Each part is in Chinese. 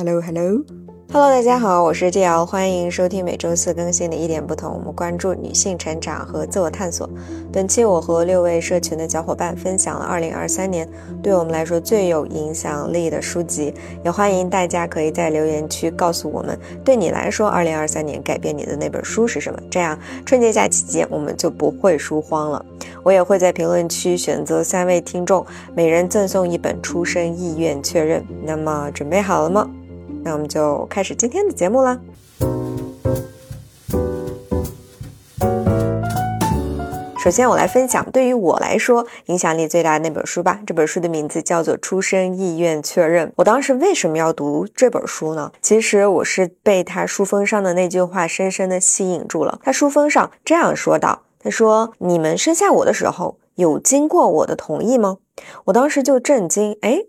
Hello，Hello，Hello，大家好，我是 J L，欢迎收听每周四更新的一点不同。我们关注女性成长和自我探索。本期我和六位社群的小伙伴分享了2023年对我们来说最有影响力的书籍，也欢迎大家可以在留言区告诉我们，对你来说2023年改变你的那本书是什么？这样春节假期间我们就不会书荒了。我也会在评论区选择三位听众，每人赠送一本《出生意愿确认》。那么准备好了吗？那我们就开始今天的节目啦。首先，我来分享对于我来说影响力最大的那本书吧。这本书的名字叫做《出生意愿确认》。我当时为什么要读这本书呢？其实我是被他书封上的那句话深深的吸引住了。他书封上这样说道：“他说，你们生下我的时候有经过我的同意吗？”我当时就震惊，哎。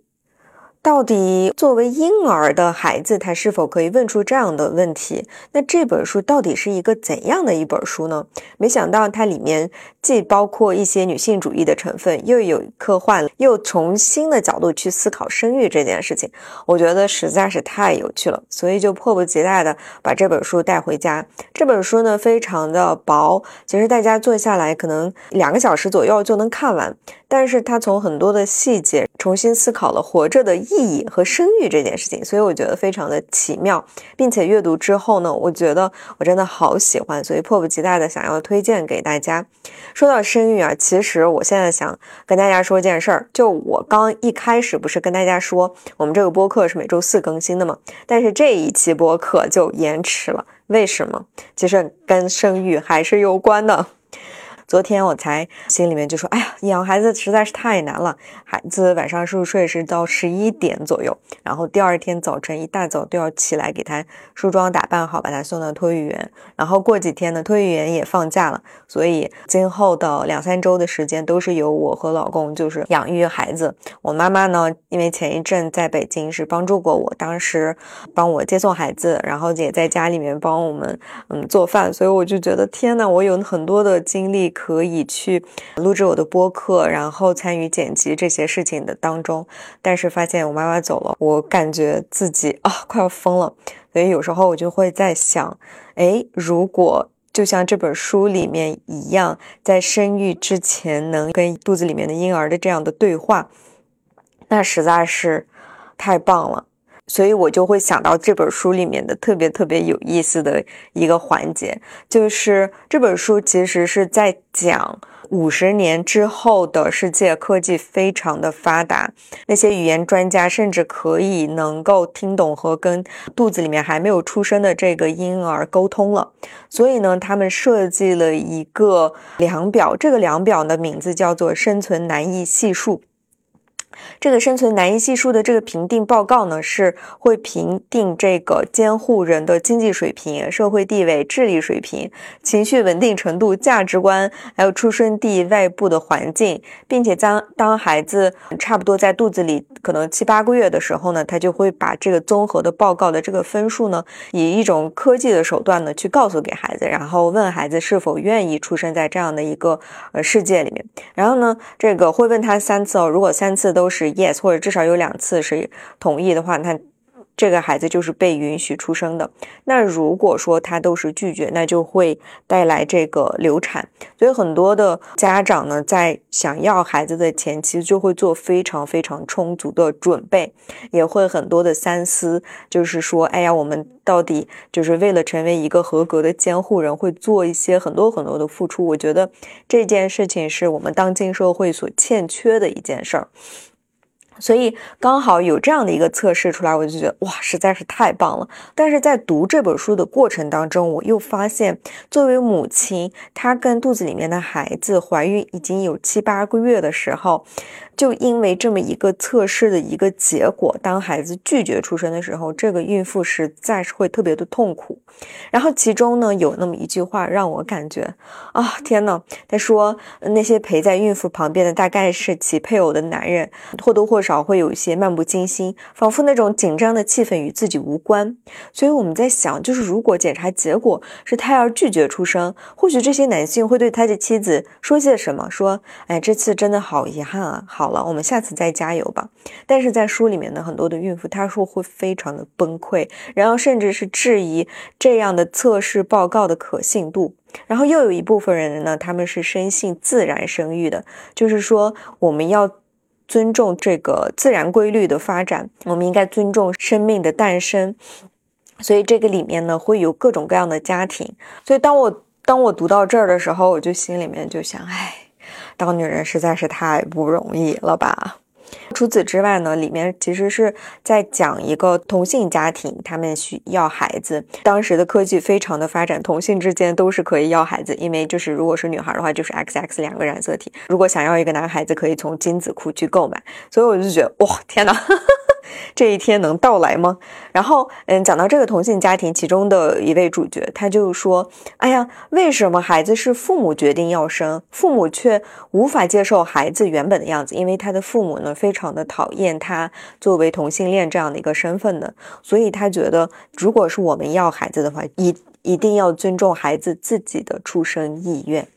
到底作为婴儿的孩子，他是否可以问出这样的问题？那这本书到底是一个怎样的一本书呢？没想到它里面既包括一些女性主义的成分，又有科幻，又从新的角度去思考生育这件事情，我觉得实在是太有趣了，所以就迫不及待的把这本书带回家。这本书呢，非常的薄，其实大家坐下来可能两个小时左右就能看完，但是他从很多的细节重新思考了活着的。意义和生育这件事情，所以我觉得非常的奇妙，并且阅读之后呢，我觉得我真的好喜欢，所以迫不及待的想要推荐给大家。说到生育啊，其实我现在想跟大家说件事儿，就我刚一开始不是跟大家说我们这个播客是每周四更新的吗？但是这一期播客就延迟了，为什么？其实跟生育还是有关的。昨天我才心里面就说，哎呀，养孩子实在是太难了。孩子晚上入睡是到十一点左右，然后第二天早晨一大早都要起来给他梳妆打扮好，把他送到托育园。然后过几天呢，托育园也放假了，所以今后的两三周的时间都是由我和老公就是养育孩子。我妈妈呢，因为前一阵在北京是帮助过我，当时帮我接送孩子，然后也在家里面帮我们嗯做饭，所以我就觉得天呐，我有很多的精力。可以去录制我的播客，然后参与剪辑这些事情的当中，但是发现我妈妈走了，我感觉自己啊快要疯了。所以有时候我就会在想，哎，如果就像这本书里面一样，在生育之前能跟肚子里面的婴儿的这样的对话，那实在是太棒了。所以我就会想到这本书里面的特别特别有意思的一个环节，就是这本书其实是在讲五十年之后的世界，科技非常的发达，那些语言专家甚至可以能够听懂和跟肚子里面还没有出生的这个婴儿沟通了。所以呢，他们设计了一个量表，这个量表的名字叫做生存难易系数。这个生存难易系数的这个评定报告呢，是会评定这个监护人的经济水平、社会地位、智力水平、情绪稳定程度、价值观，还有出生地外部的环境，并且当当孩子差不多在肚子里可能七八个月的时候呢，他就会把这个综合的报告的这个分数呢，以一种科技的手段呢去告诉给孩子，然后问孩子是否愿意出生在这样的一个呃世界里面。然后呢，这个会问他三次哦，如果三次都都是 yes，或者至少有两次是同意的话，那这个孩子就是被允许出生的。那如果说他都是拒绝，那就会带来这个流产。所以很多的家长呢，在想要孩子的前期就会做非常非常充足的准备，也会很多的三思，就是说，哎呀，我们到底就是为了成为一个合格的监护人，会做一些很多很多的付出。我觉得这件事情是我们当今社会所欠缺的一件事儿。所以刚好有这样的一个测试出来，我就觉得哇，实在是太棒了。但是在读这本书的过程当中，我又发现，作为母亲，她跟肚子里面的孩子怀孕已经有七八个月的时候。就因为这么一个测试的一个结果，当孩子拒绝出生的时候，这个孕妇实在是会特别的痛苦。然后其中呢，有那么一句话让我感觉啊，天呐，他说那些陪在孕妇旁边的大概是其配偶的男人，或多或少。少会有一些漫不经心，仿佛那种紧张的气氛与自己无关。所以我们在想，就是如果检查结果是胎儿拒绝出生，或许这些男性会对他的妻子说些什么？说：“哎，这次真的好遗憾啊！好了，我们下次再加油吧。”但是在书里面呢，很多的孕妇她说会非常的崩溃，然后甚至是质疑这样的测试报告的可信度。然后又有一部分人呢，他们是深信自然生育的，就是说我们要尊重这个自然规律的发展，我们应该尊重生命的诞生。所以这个里面呢，会有各种各样的家庭。所以当我当我读到这儿的时候，我就心里面就想，哎，当女人实在是太不容易了吧。除此之外呢，里面其实是在讲一个同性家庭，他们需要孩子。当时的科技非常的发展，同性之间都是可以要孩子，因为就是如果是女孩的话，就是 XX 两个染色体；如果想要一个男孩子，可以从精子库去购买。所以我就觉得，哇，天哪！这一天能到来吗？然后，嗯，讲到这个同性家庭，其中的一位主角，他就说：“哎呀，为什么孩子是父母决定要生，父母却无法接受孩子原本的样子？因为他的父母呢，非常常的讨厌他作为同性恋这样的一个身份的，所以他觉得，如果是我们要孩子的话，一一定要尊重孩子自己的出生意愿。”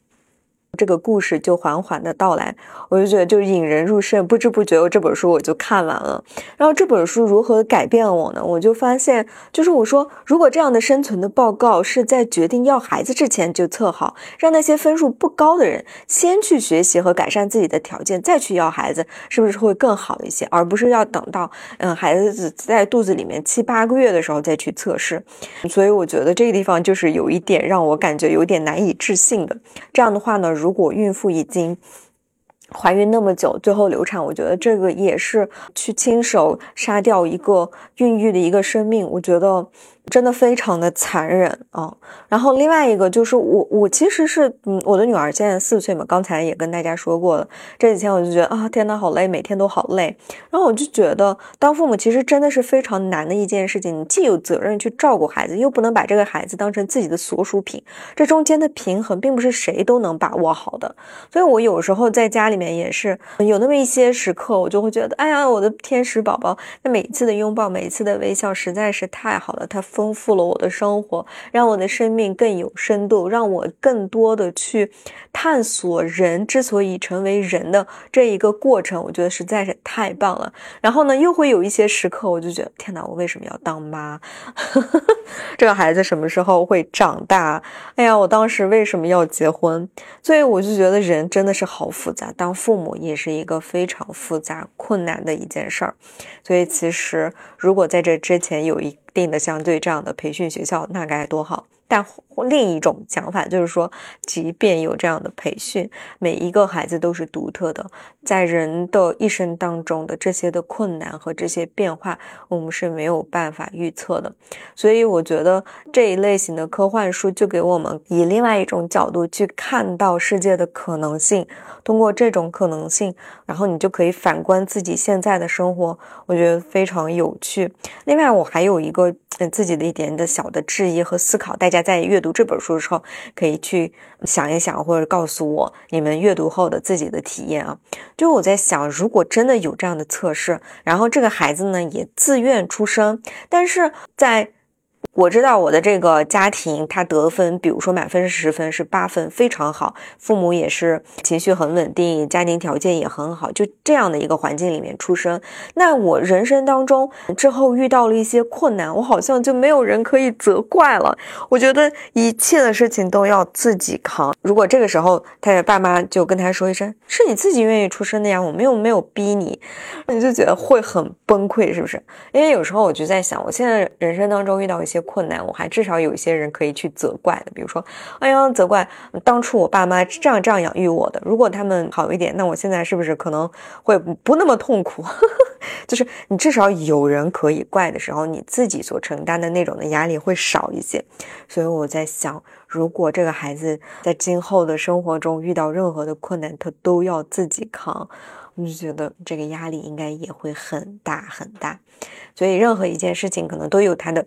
这个故事就缓缓的到来，我就觉得就引人入胜，不知不觉我这本书我就看完了。然后这本书如何改变了我呢？我就发现，就是我说，如果这样的生存的报告是在决定要孩子之前就测好，让那些分数不高的人先去学习和改善自己的条件，再去要孩子，是不是会更好一些？而不是要等到嗯孩子在肚子里面七八个月的时候再去测试。所以我觉得这个地方就是有一点让我感觉有点难以置信的。这样的话呢？如果孕妇已经怀孕那么久，最后流产，我觉得这个也是去亲手杀掉一个孕育的一个生命，我觉得。真的非常的残忍啊！然后另外一个就是我，我其实是，嗯，我的女儿现在四岁嘛，刚才也跟大家说过了。这几天我就觉得啊，天呐，好累，每天都好累。然后我就觉得，当父母其实真的是非常难的一件事情。你既有责任去照顾孩子，又不能把这个孩子当成自己的所属品。这中间的平衡，并不是谁都能把握好的。所以我有时候在家里面也是有那么一些时刻，我就会觉得，哎呀，我的天使宝宝，那每一次的拥抱，每一次的微笑，实在是太好了。他。丰富了我的生活，让我的生命更有深度，让我更多的去探索人之所以成为人的这一个过程，我觉得实在是太棒了。然后呢，又会有一些时刻，我就觉得天哪，我为什么要当妈？这个孩子什么时候会长大？哎呀，我当时为什么要结婚？所以我就觉得人真的是好复杂，当父母也是一个非常复杂、困难的一件事儿。所以其实，如果在这之前有一定的相对这样的培训学校，那该多好。但另一种讲法就是说，即便有这样的培训，每一个孩子都是独特的，在人的一生当中的这些的困难和这些变化，我们是没有办法预测的。所以，我觉得这一类型的科幻书就给我们以另外一种角度去看到世界的可能性。通过这种可能性，然后你就可以反观自己现在的生活，我觉得非常有趣。另外，我还有一个。自己的一点的小的质疑和思考，大家在阅读这本书的时候，可以去想一想，或者告诉我你们阅读后的自己的体验啊。就我在想，如果真的有这样的测试，然后这个孩子呢也自愿出生，但是在。我知道我的这个家庭，他得分，比如说满分是十分，是八分，非常好。父母也是情绪很稳定，家庭条件也很好，就这样的一个环境里面出生。那我人生当中之后遇到了一些困难，我好像就没有人可以责怪了。我觉得一切的事情都要自己扛。如果这个时候他的爸妈就跟他说一声：“是你自己愿意出生的呀，我们又没有逼你。”那你就觉得会很崩溃，是不是？因为有时候我就在想，我现在人生当中遇到一些。困难，我还至少有一些人可以去责怪的，比如说，哎呀，责怪当初我爸妈这样这样养育我的，如果他们好一点，那我现在是不是可能会不那么痛苦？就是你至少有人可以怪的时候，你自己所承担的那种的压力会少一些。所以我在想，如果这个孩子在今后的生活中遇到任何的困难，他都要自己扛，我就觉得这个压力应该也会很大很大。所以任何一件事情可能都有它的。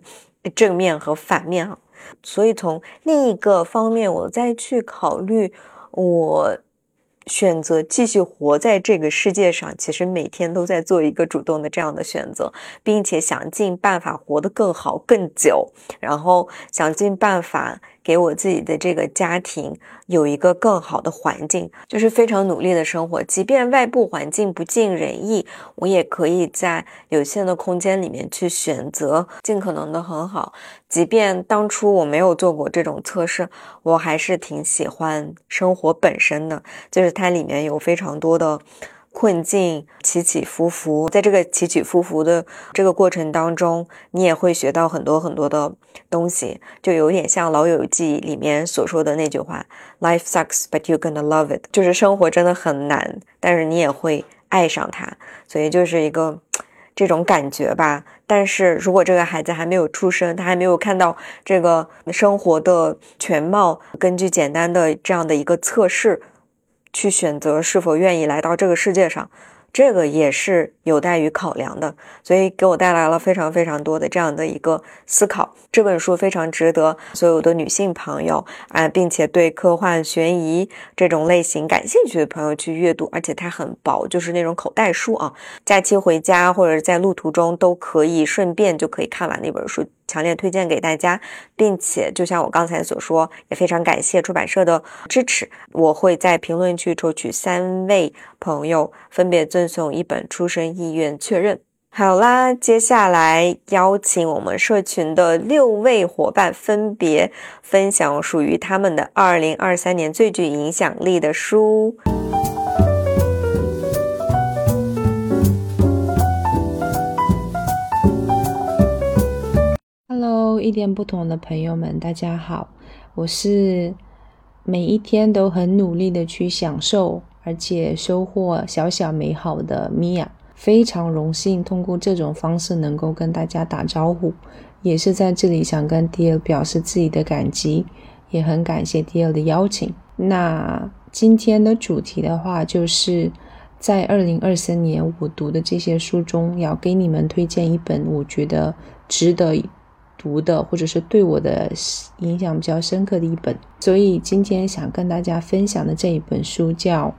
正面和反面啊，所以从另一个方面，我再去考虑我选择继续活在这个世界上，其实每天都在做一个主动的这样的选择，并且想尽办法活得更好、更久，然后想尽办法给我自己的这个家庭有一个更好的环境，就是非常努力的生活。即便外部环境不尽人意，我也可以在有限的空间里面去选择，尽可能的很好。即便当初我没有做过这种测试，我还是挺喜欢生活本身的，就是它里面有非常多的困境，起起伏伏。在这个起起伏伏的这个过程当中，你也会学到很多很多的东西，就有点像《老友记》里面所说的那句话：“Life sucks, but you're gonna love it。”就是生活真的很难，但是你也会爱上它。所以就是一个。这种感觉吧，但是如果这个孩子还没有出生，他还没有看到这个生活的全貌，根据简单的这样的一个测试，去选择是否愿意来到这个世界上。这个也是有待于考量的，所以给我带来了非常非常多的这样的一个思考。这本书非常值得所有的女性朋友啊，并且对科幻悬疑这种类型感兴趣的朋友去阅读，而且它很薄，就是那种口袋书啊，假期回家或者在路途中都可以顺便就可以看完那本书。强烈推荐给大家，并且就像我刚才所说，也非常感谢出版社的支持。我会在评论区抽取三位朋友，分别赠送一本《出生意愿确认》。好啦，接下来邀请我们社群的六位伙伴，分别分享属于他们的二零二三年最具影响力的书。Hello，一点不同的朋友们，大家好，我是每一天都很努力的去享受，而且收获小小美好的米娅，非常荣幸通过这种方式能够跟大家打招呼，也是在这里想跟 Dear 表示自己的感激，也很感谢 Dear 的邀请。那今天的主题的话，就是在二零二三年我读的这些书中，要给你们推荐一本我觉得值得。读的，或者是对我的影响比较深刻的一本，所以今天想跟大家分享的这一本书叫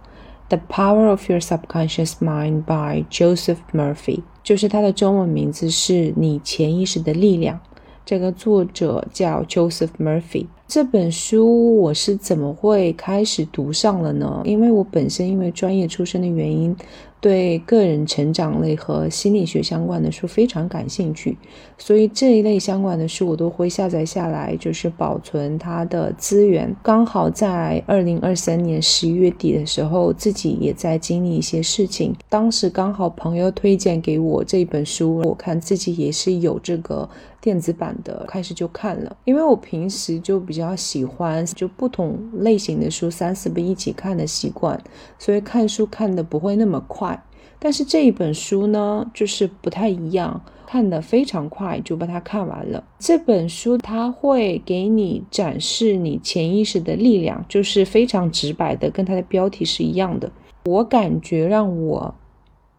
《The Power of Your Subconscious Mind》by Joseph Murphy，就是它的中文名字是你潜意识的力量。这个作者叫 Joseph Murphy。这本书我是怎么会开始读上了呢？因为我本身因为专业出身的原因。对个人成长类和心理学相关的书非常感兴趣，所以这一类相关的书我都会下载下来，就是保存它的资源。刚好在二零二三年十一月底的时候，自己也在经历一些事情，当时刚好朋友推荐给我这本书，我看自己也是有这个。电子版的开始就看了，因为我平时就比较比较喜欢就不同类型的书三四本一起看的习惯，所以看书看的不会那么快。但是这一本书呢，就是不太一样，看的非常快就把它看完了。这本书它会给你展示你潜意识的力量，就是非常直白的，跟它的标题是一样的。我感觉让我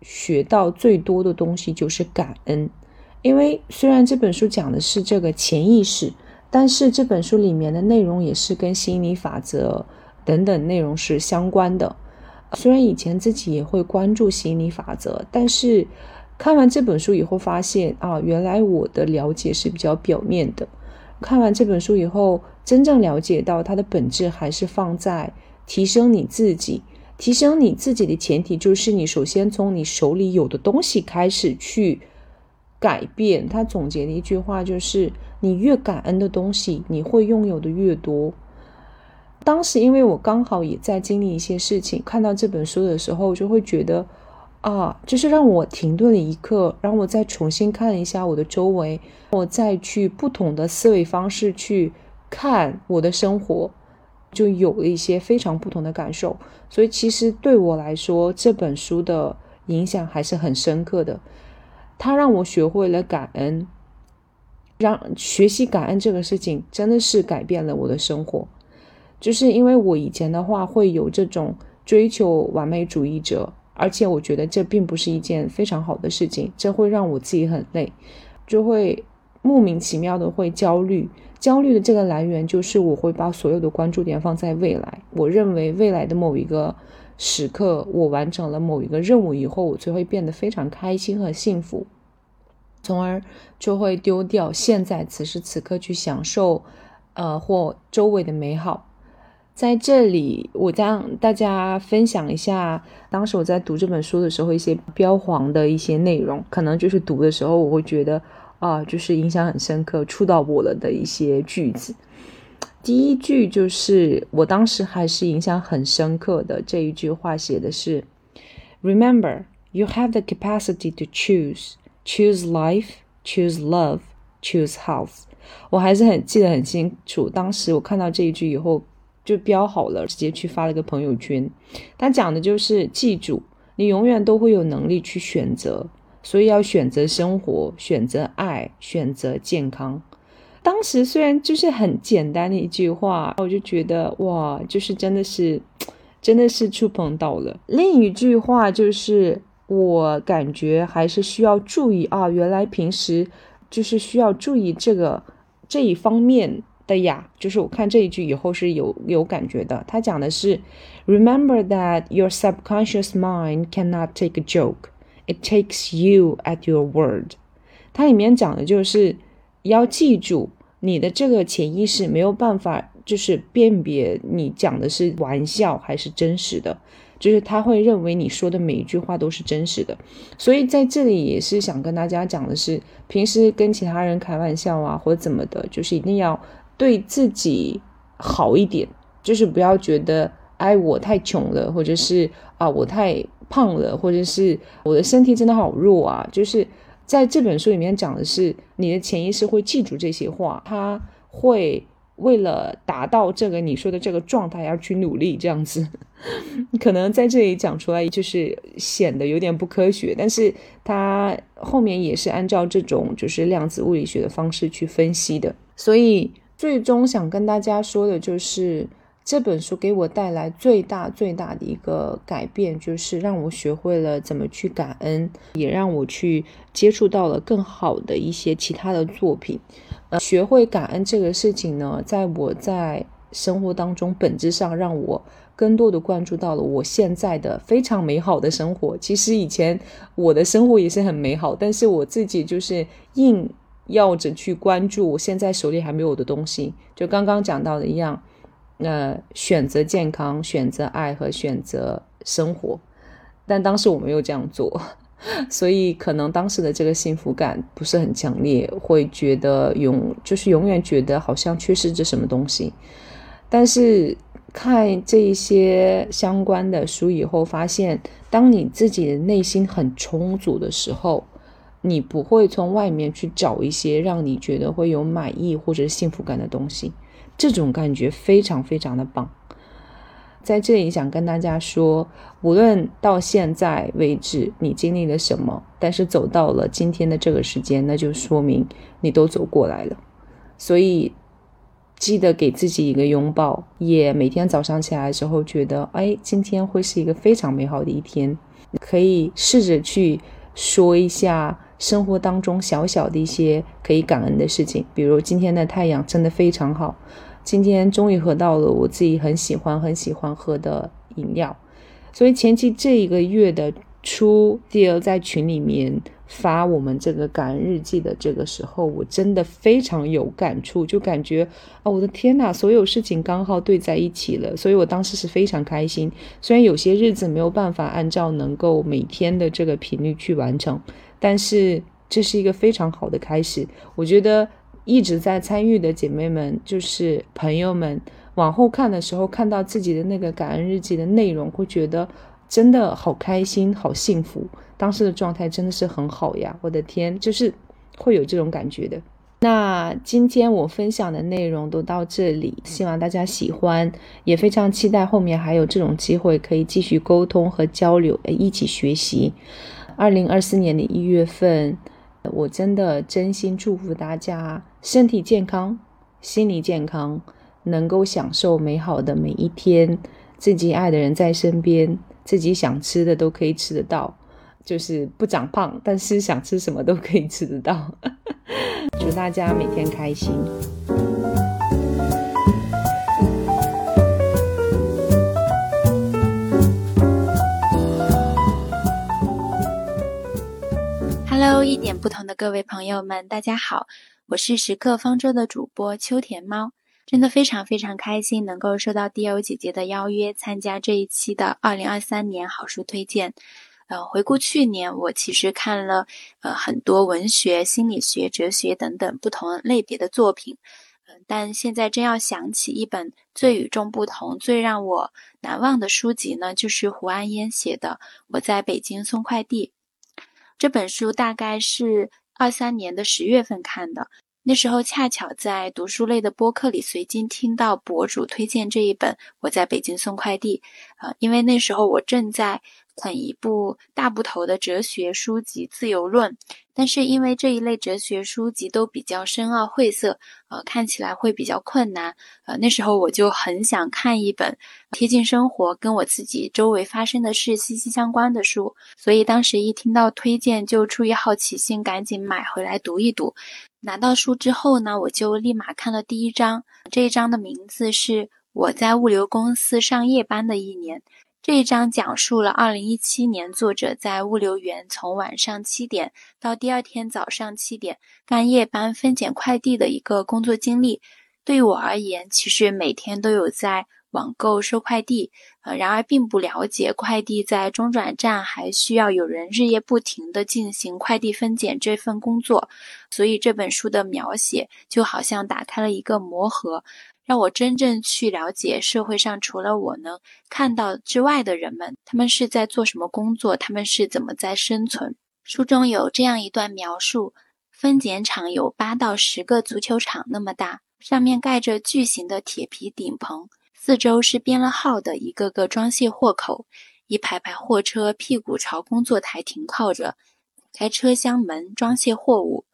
学到最多的东西就是感恩。因为虽然这本书讲的是这个潜意识，但是这本书里面的内容也是跟心理法则等等内容是相关的。虽然以前自己也会关注心理法则，但是看完这本书以后发现啊，原来我的了解是比较表面的。看完这本书以后，真正了解到它的本质还是放在提升你自己。提升你自己的前提就是你首先从你手里有的东西开始去。改变，他总结的一句话就是：你越感恩的东西，你会拥有的越多。当时因为我刚好也在经历一些事情，看到这本书的时候，就会觉得啊，就是让我停顿了一刻，让我再重新看一下我的周围，我再去不同的思维方式去看我的生活，就有了一些非常不同的感受。所以其实对我来说，这本书的影响还是很深刻的。他让我学会了感恩，让学习感恩这个事情真的是改变了我的生活。就是因为我以前的话会有这种追求完美主义者，而且我觉得这并不是一件非常好的事情，这会让我自己很累，就会莫名其妙的会焦虑。焦虑的这个来源就是我会把所有的关注点放在未来，我认为未来的某一个时刻，我完成了某一个任务以后，我就会变得非常开心和幸福，从而就会丢掉现在此时此刻去享受，呃，或周围的美好。在这里，我将大家分享一下当时我在读这本书的时候一些标黄的一些内容，可能就是读的时候我会觉得啊，就是影响很深刻、触到我了的一些句子。第一句就是我当时还是影响很深刻的这一句话，写的是：“Remember, you have the capacity to choose, choose life, choose love, choose health。”我还是很记得很清楚，当时我看到这一句以后就标好了，直接去发了个朋友圈。他讲的就是记住，你永远都会有能力去选择，所以要选择生活，选择爱，选择健康。当时虽然就是很简单的一句话，我就觉得哇，就是真的是，真的是触碰到了。另一句话就是，我感觉还是需要注意啊，原来平时就是需要注意这个这一方面的呀。就是我看这一句以后是有有感觉的。他讲的是，Remember that your subconscious mind cannot take a joke; it takes you at your word。它里面讲的就是。要记住，你的这个潜意识没有办法，就是辨别你讲的是玩笑还是真实的，就是他会认为你说的每一句话都是真实的。所以在这里也是想跟大家讲的是，平时跟其他人开玩笑啊，或者怎么的，就是一定要对自己好一点，就是不要觉得哎我太穷了，或者是啊我太胖了，或者是我的身体真的好弱啊，就是。在这本书里面讲的是，你的潜意识会记住这些话，他会为了达到这个你说的这个状态而去努力，这样子。可能在这里讲出来就是显得有点不科学，但是他后面也是按照这种就是量子物理学的方式去分析的。所以最终想跟大家说的就是。这本书给我带来最大最大的一个改变，就是让我学会了怎么去感恩，也让我去接触到了更好的一些其他的作品。呃，学会感恩这个事情呢，在我在生活当中，本质上让我更多的关注到了我现在的非常美好的生活。其实以前我的生活也是很美好，但是我自己就是硬要着去关注我现在手里还没有的东西，就刚刚讲到的一样。那选择健康，选择爱和选择生活，但当时我没有这样做，所以可能当时的这个幸福感不是很强烈，会觉得永就是永远觉得好像缺失着什么东西。但是看这一些相关的书以后，发现当你自己的内心很充足的时候，你不会从外面去找一些让你觉得会有满意或者幸福感的东西。这种感觉非常非常的棒，在这里想跟大家说，无论到现在为止你经历了什么，但是走到了今天的这个时间，那就说明你都走过来了。所以记得给自己一个拥抱，也每天早上起来的时候觉得，哎，今天会是一个非常美好的一天。可以试着去说一下生活当中小小的一些可以感恩的事情，比如今天的太阳真的非常好。今天终于喝到了我自己很喜欢很喜欢喝的饮料，所以前期这一个月的初，第二在群里面发我们这个感恩日记的这个时候，我真的非常有感触，就感觉啊，我的天呐，所有事情刚好对在一起了，所以我当时是非常开心。虽然有些日子没有办法按照能够每天的这个频率去完成，但是这是一个非常好的开始，我觉得。一直在参与的姐妹们，就是朋友们，往后看的时候，看到自己的那个感恩日记的内容，会觉得真的好开心、好幸福。当时的状态真的是很好呀！我的天，就是会有这种感觉的。那今天我分享的内容都到这里，希望大家喜欢，也非常期待后面还有这种机会可以继续沟通和交流，一起学习。二零二四年的一月份。我真的真心祝福大家身体健康、心理健康，能够享受美好的每一天，自己爱的人在身边，自己想吃的都可以吃得到，就是不长胖，但是想吃什么都可以吃得到。祝大家每天开心。一点不同的各位朋友们，大家好，我是时刻方舟的主播秋田猫，真的非常非常开心能够收到 D.O 姐姐的邀约，参加这一期的二零二三年好书推荐。呃，回顾去年，我其实看了呃很多文学、心理学、哲学等等不同类别的作品，嗯，但现在真要想起一本最与众不同、最让我难忘的书籍呢，就是胡安烟写的《我在北京送快递》。这本书大概是二三年的十月份看的，那时候恰巧在读书类的播客里随机听到博主推荐这一本《我在北京送快递》，呃，因为那时候我正在。很一部大部头的哲学书籍《自由论》，但是因为这一类哲学书籍都比较深奥晦涩，呃，看起来会比较困难。呃，那时候我就很想看一本贴近生活、跟我自己周围发生的事息息相关的书，所以当时一听到推荐，就出于好奇心，赶紧买回来读一读。拿到书之后呢，我就立马看了第一章，这一章的名字是我在物流公司上夜班的一年。这一章讲述了2017年作者在物流园从晚上七点到第二天早上七点干夜班分拣快递的一个工作经历。对于我而言，其实每天都有在网购收快递，呃，然而并不了解快递在中转站还需要有人日夜不停地进行快递分拣这份工作，所以这本书的描写就好像打开了一个魔盒。让我真正去了解社会上除了我能看到之外的人们，他们是在做什么工作，他们是怎么在生存。书中有这样一段描述：分拣场有八到十个足球场那么大，上面盖着巨型的铁皮顶棚，四周是编了号的一个个装卸货口，一排排货车屁股朝工作台停靠着，开车厢门装卸货物。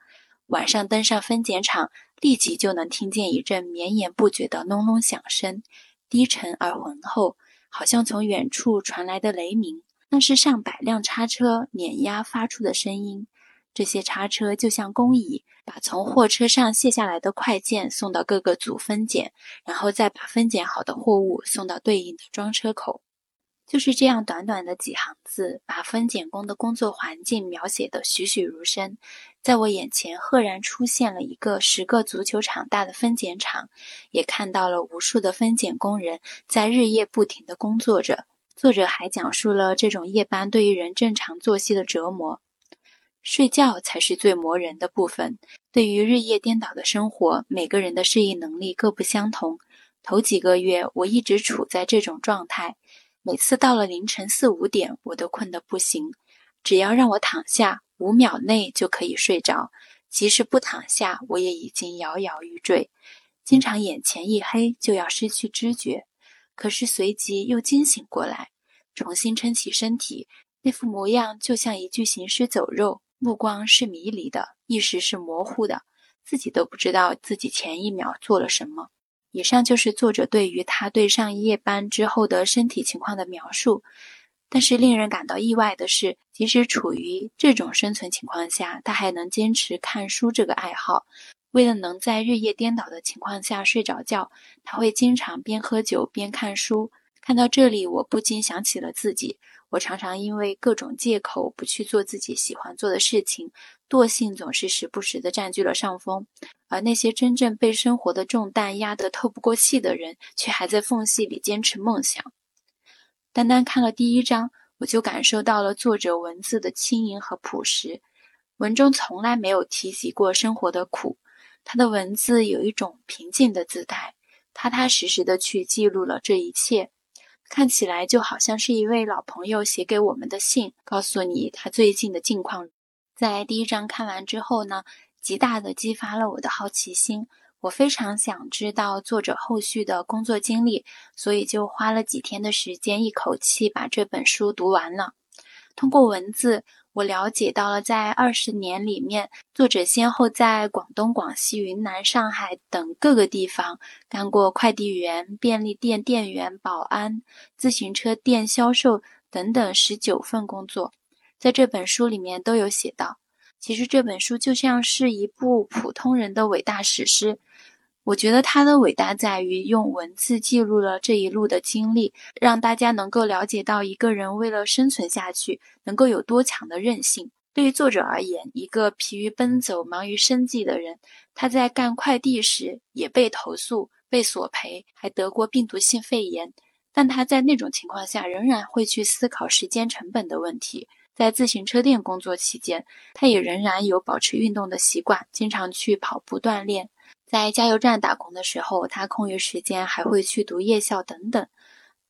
晚上登上分拣场。立即就能听见一阵绵延不绝的隆隆响声，低沉而浑厚，好像从远处传来的雷鸣。那是上百辆叉车碾压发出的声音。这些叉车就像工蚁，把从货车上卸下来的快件送到各个组分拣，然后再把分拣好的货物送到对应的装车口。就是这样短短的几行字，把分拣工的工作环境描写得栩栩如生。在我眼前，赫然出现了一个十个足球场大的分拣场，也看到了无数的分拣工人在日夜不停地工作着。作者还讲述了这种夜班对于人正常作息的折磨。睡觉才是最磨人的部分。对于日夜颠倒的生活，每个人的适应能力各不相同。头几个月，我一直处在这种状态，每次到了凌晨四五点，我都困得不行。只要让我躺下。五秒内就可以睡着，即使不躺下，我也已经摇摇欲坠。经常眼前一黑，就要失去知觉，可是随即又惊醒过来，重新撑起身体，那副模样就像一具行尸走肉，目光是迷离的，意识是模糊的，自己都不知道自己前一秒做了什么。以上就是作者对于他对上夜班之后的身体情况的描述。但是令人感到意外的是，即使处于这种生存情况下，他还能坚持看书这个爱好。为了能在日夜颠倒的情况下睡着觉，他会经常边喝酒边看书。看到这里，我不禁想起了自己。我常常因为各种借口不去做自己喜欢做的事情，惰性总是时不时地占据了上风。而那些真正被生活的重担压得透不过气的人，却还在缝隙里坚持梦想。单单看了第一章，我就感受到了作者文字的轻盈和朴实。文中从来没有提及过生活的苦，他的文字有一种平静的姿态，踏踏实实的去记录了这一切，看起来就好像是一位老朋友写给我们的信，告诉你他最近的近况。在第一章看完之后呢，极大的激发了我的好奇心。我非常想知道作者后续的工作经历，所以就花了几天的时间，一口气把这本书读完了。通过文字，我了解到了在二十年里面，作者先后在广东、广西、云南、上海等各个地方干过快递员、便利店店员、保安、自行车店销售等等十九份工作，在这本书里面都有写到。其实这本书就像是一部普通人的伟大史诗。我觉得他的伟大在于用文字记录了这一路的经历，让大家能够了解到一个人为了生存下去能够有多强的韧性。对于作者而言，一个疲于奔走、忙于生计的人，他在干快递时也被投诉、被索赔，还得过病毒性肺炎。但他在那种情况下，仍然会去思考时间成本的问题。在自行车店工作期间，他也仍然有保持运动的习惯，经常去跑步锻炼。在加油站打工的时候，他空余时间还会去读夜校等等。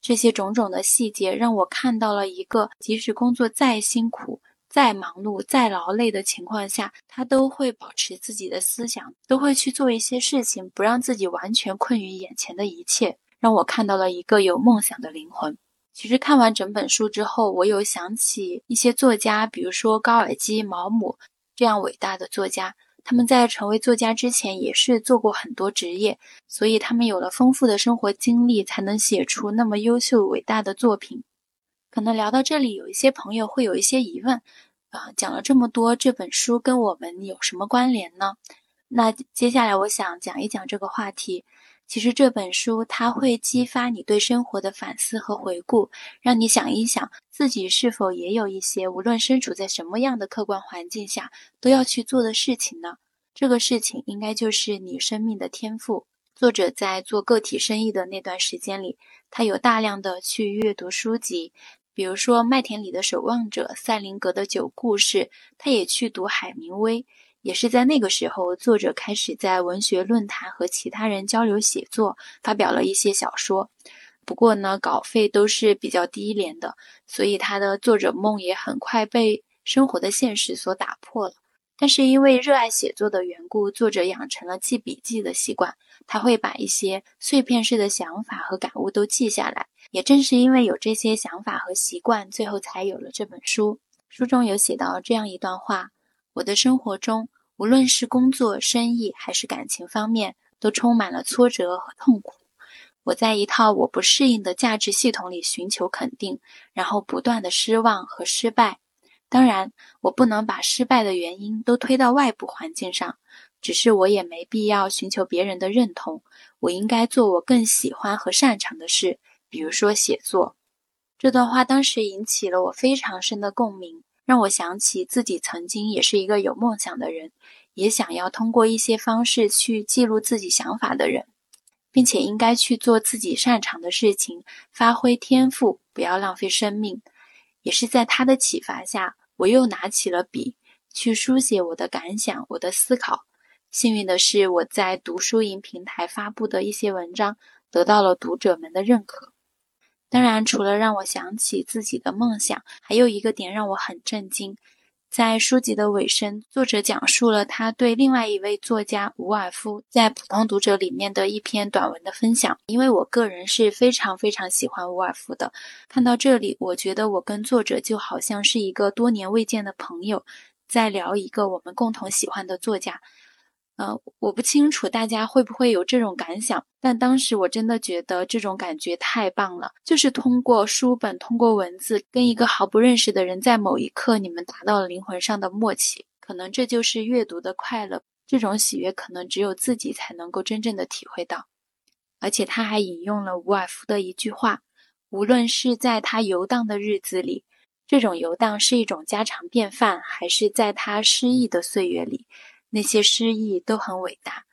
这些种种的细节，让我看到了一个即使工作再辛苦。再忙碌、再劳累的情况下，他都会保持自己的思想，都会去做一些事情，不让自己完全困于眼前的一切，让我看到了一个有梦想的灵魂。其实看完整本书之后，我有想起一些作家，比如说高尔基、毛姆这样伟大的作家，他们在成为作家之前也是做过很多职业，所以他们有了丰富的生活经历，才能写出那么优秀伟大的作品。可能聊到这里，有一些朋友会有一些疑问。啊，讲了这么多，这本书跟我们有什么关联呢？那接下来我想讲一讲这个话题。其实这本书它会激发你对生活的反思和回顾，让你想一想自己是否也有一些无论身处在什么样的客观环境下都要去做的事情呢？这个事情应该就是你生命的天赋。作者在做个体生意的那段时间里，他有大量的去阅读书籍。比如说《麦田里的守望者》、塞林格的《九故事》，他也去读海明威。也是在那个时候，作者开始在文学论坛和其他人交流写作，发表了一些小说。不过呢，稿费都是比较低廉的，所以他的作者梦也很快被生活的现实所打破了。但是因为热爱写作的缘故，作者养成了记笔记的习惯，他会把一些碎片式的想法和感悟都记下来。也正是因为有这些想法和习惯，最后才有了这本书。书中有写到这样一段话：我的生活中，无论是工作、生意还是感情方面，都充满了挫折和痛苦。我在一套我不适应的价值系统里寻求肯定，然后不断的失望和失败。当然，我不能把失败的原因都推到外部环境上，只是我也没必要寻求别人的认同。我应该做我更喜欢和擅长的事。比如说写作，这段话当时引起了我非常深的共鸣，让我想起自己曾经也是一个有梦想的人，也想要通过一些方式去记录自己想法的人，并且应该去做自己擅长的事情，发挥天赋，不要浪费生命。也是在他的启发下，我又拿起了笔，去书写我的感想、我的思考。幸运的是，我在读书营平台发布的一些文章得到了读者们的认可。当然，除了让我想起自己的梦想，还有一个点让我很震惊。在书籍的尾声，作者讲述了他对另外一位作家伍尔夫在《普通读者》里面的一篇短文的分享。因为我个人是非常非常喜欢伍尔夫的，看到这里，我觉得我跟作者就好像是一个多年未见的朋友，在聊一个我们共同喜欢的作家。呃，我不清楚大家会不会有这种感想，但当时我真的觉得这种感觉太棒了，就是通过书本，通过文字，跟一个毫不认识的人，在某一刻你们达到了灵魂上的默契，可能这就是阅读的快乐。这种喜悦可能只有自己才能够真正的体会到。而且他还引用了伍尔夫的一句话：无论是在他游荡的日子里，这种游荡是一种家常便饭，还是在他失意的岁月里。那些诗意都很伟大。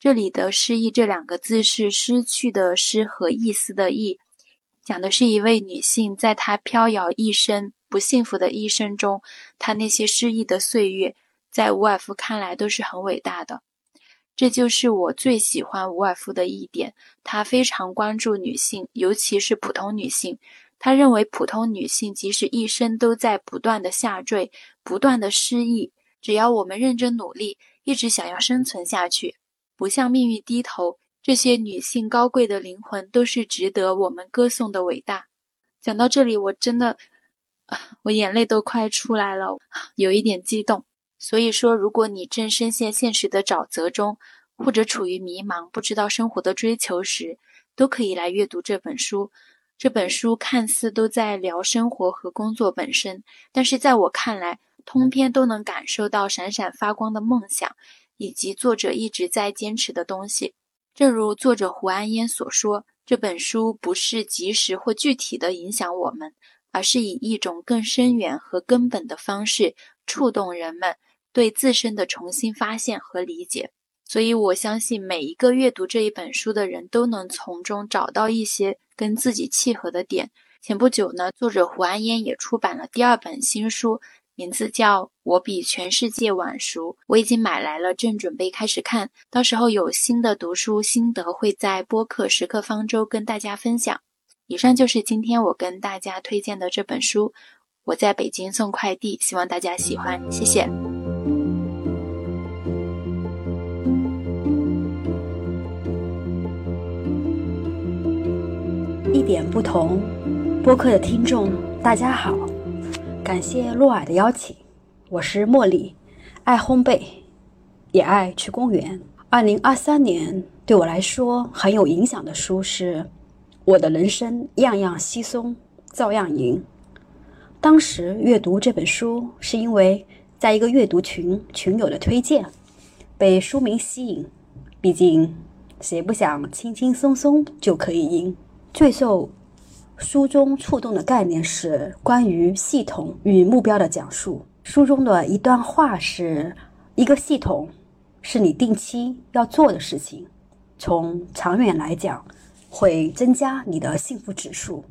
这里的“失意”这两个字是失去的“失”和意思的“意”，讲的是一位女性在她飘摇一生、不幸福的一生中，她那些失意的岁月，在伍尔夫看来都是很伟大的。这就是我最喜欢伍尔夫的一点，他非常关注女性，尤其是普通女性。他认为，普通女性即使一生都在不断的下坠、不断的失意。只要我们认真努力，一直想要生存下去，不向命运低头，这些女性高贵的灵魂都是值得我们歌颂的伟大。讲到这里，我真的，我眼泪都快出来了，有一点激动。所以说，如果你正深陷现实的沼泽中，或者处于迷茫、不知道生活的追求时，都可以来阅读这本书。这本书看似都在聊生活和工作本身，但是在我看来，通篇都能感受到闪闪发光的梦想，以及作者一直在坚持的东西。正如作者胡安烟所说，这本书不是及时或具体的影响我们，而是以一种更深远和根本的方式触动人们对自身的重新发现和理解。所以我相信每一个阅读这一本书的人都能从中找到一些跟自己契合的点。前不久呢，作者胡安烟也出版了第二本新书。名字叫《我比全世界晚熟》，我已经买来了，正准备开始看。到时候有新的读书心得会在播客时刻方舟跟大家分享。以上就是今天我跟大家推荐的这本书。我在北京送快递，希望大家喜欢，谢谢。一点不同，播客的听众大家好。感谢洛尔的邀请，我是茉莉，爱烘焙，也爱去公园。二零二三年对我来说很有影响的书是《我的人生样样稀松，照样赢》。当时阅读这本书是因为在一个阅读群群友的推荐，被书名吸引。毕竟谁不想轻轻松松就可以赢？最受书中触动的概念是关于系统与目标的讲述。书中的一段话是：一个系统是你定期要做的事情，从长远来讲会增加你的幸福指数。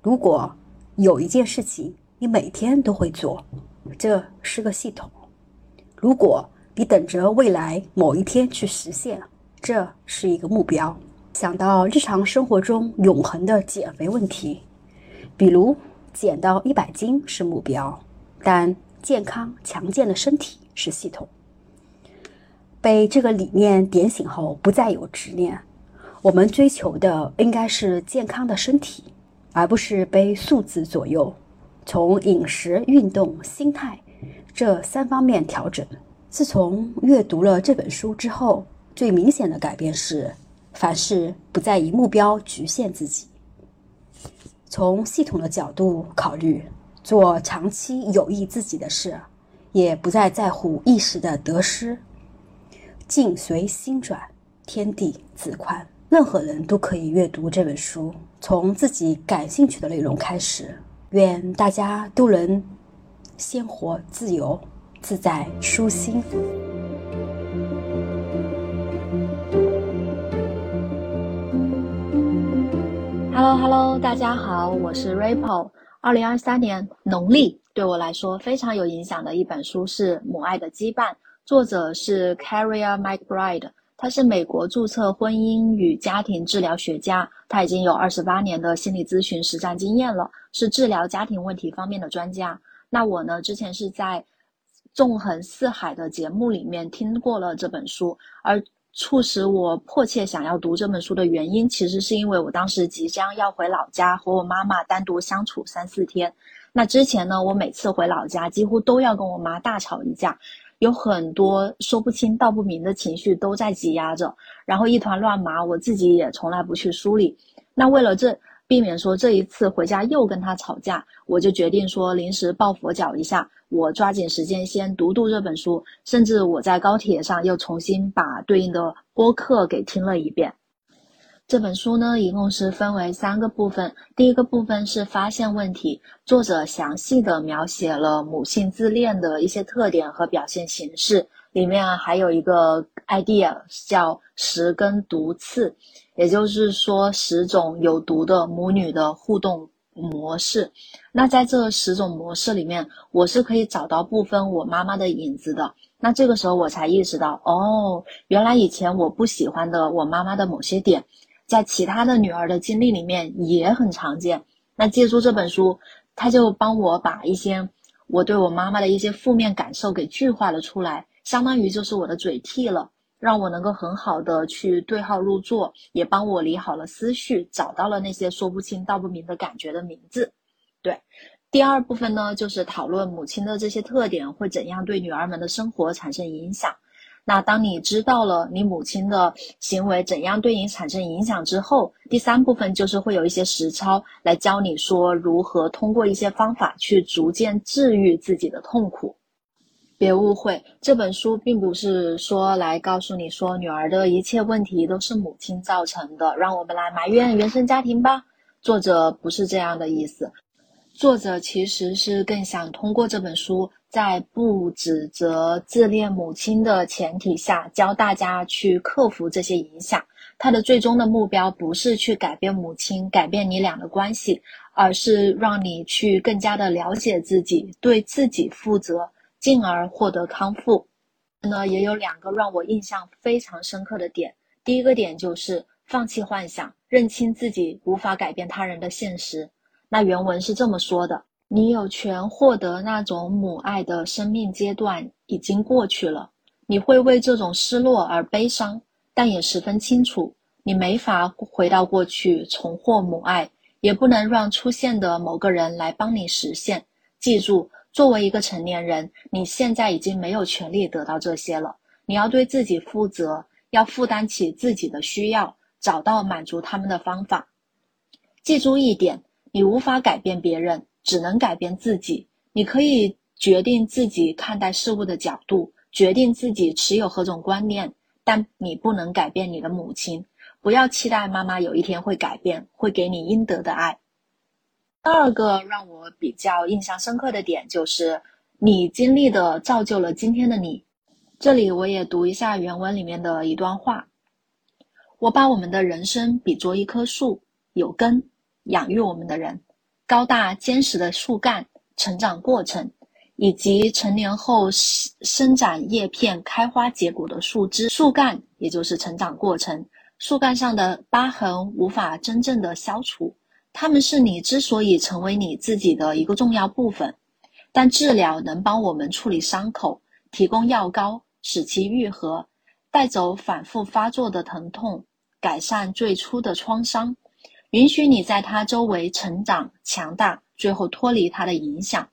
如果有一件事情你每天都会做，这是个系统；如果你等着未来某一天去实现，这是一个目标。想到日常生活中永恒的减肥问题，比如减到一百斤是目标，但健康强健的身体是系统。被这个理念点醒后，不再有执念。我们追求的应该是健康的身体，而不是被数字左右。从饮食、运动、心态这三方面调整。自从阅读了这本书之后，最明显的改变是。凡事不再以目标局限自己，从系统的角度考虑，做长期有益自己的事，也不再在乎一时的得失。境随心转，天地自宽。任何人都可以阅读这本书，从自己感兴趣的内容开始。愿大家都能鲜活、自由、自在、舒心。Hello，Hello，大家好，我是 Ripple。二零二三年农历对我来说非常有影响的一本书是《母爱的羁绊》，作者是 Carrie McBride，他是美国注册婚姻与家庭治疗学家，他已经有二十八年的心理咨询实战经验了，是治疗家庭问题方面的专家。那我呢，之前是在纵横四海的节目里面听过了这本书，而。促使我迫切想要读这本书的原因，其实是因为我当时即将要回老家和我妈妈单独相处三四天。那之前呢，我每次回老家几乎都要跟我妈大吵一架，有很多说不清道不明的情绪都在挤压着，然后一团乱麻，我自己也从来不去梳理。那为了这。避免说这一次回家又跟他吵架，我就决定说临时抱佛脚一下，我抓紧时间先读读这本书，甚至我在高铁上又重新把对应的播客给听了一遍。这本书呢，一共是分为三个部分，第一个部分是发现问题，作者详细的描写了母性自恋的一些特点和表现形式，里面还有一个 idea 叫十根毒刺。也就是说，十种有毒的母女的互动模式。那在这十种模式里面，我是可以找到部分我妈妈的影子的。那这个时候我才意识到，哦，原来以前我不喜欢的我妈妈的某些点，在其他的女儿的经历里面也很常见。那借助这本书，他就帮我把一些我对我妈妈的一些负面感受给具化了出来，相当于就是我的嘴替了。让我能够很好的去对号入座，也帮我理好了思绪，找到了那些说不清道不明的感觉的名字。对，第二部分呢，就是讨论母亲的这些特点会怎样对女儿们的生活产生影响。那当你知道了你母亲的行为怎样对你产生影响之后，第三部分就是会有一些实操来教你说如何通过一些方法去逐渐治愈自己的痛苦。别误会，这本书并不是说来告诉你说女儿的一切问题都是母亲造成的，让我们来埋怨原生家庭吧。作者不是这样的意思，作者其实是更想通过这本书在不指责自恋母亲的前提下，教大家去克服这些影响。他的最终的目标不是去改变母亲，改变你俩的关系，而是让你去更加的了解自己，对自己负责，进而获得康复。那也有两个让我印象非常深刻的点。第一个点就是放弃幻想，认清自己无法改变他人的现实。那原文是这么说的。你有权获得那种母爱的生命阶段已经过去了，你会为这种失落而悲伤，但也十分清楚，你没法回到过去重获母爱，也不能让出现的某个人来帮你实现。记住，作为一个成年人，你现在已经没有权利得到这些了。你要对自己负责，要负担起自己的需要，找到满足他们的方法。记住一点，你无法改变别人。只能改变自己。你可以决定自己看待事物的角度，决定自己持有何种观念，但你不能改变你的母亲。不要期待妈妈有一天会改变，会给你应得的爱。第二个让我比较印象深刻的点就是，你经历的造就了今天的你。这里我也读一下原文里面的一段话：我把我们的人生比作一棵树，有根养育我们的人。高大坚实的树干成长过程，以及成年后生长叶片、开花结果的树枝。树干也就是成长过程，树干上的疤痕无法真正的消除，它们是你之所以成为你自己的一个重要部分。但治疗能帮我们处理伤口，提供药膏使其愈合，带走反复发作的疼痛，改善最初的创伤。允许你在它周围成长、强大，最后脱离它的影响。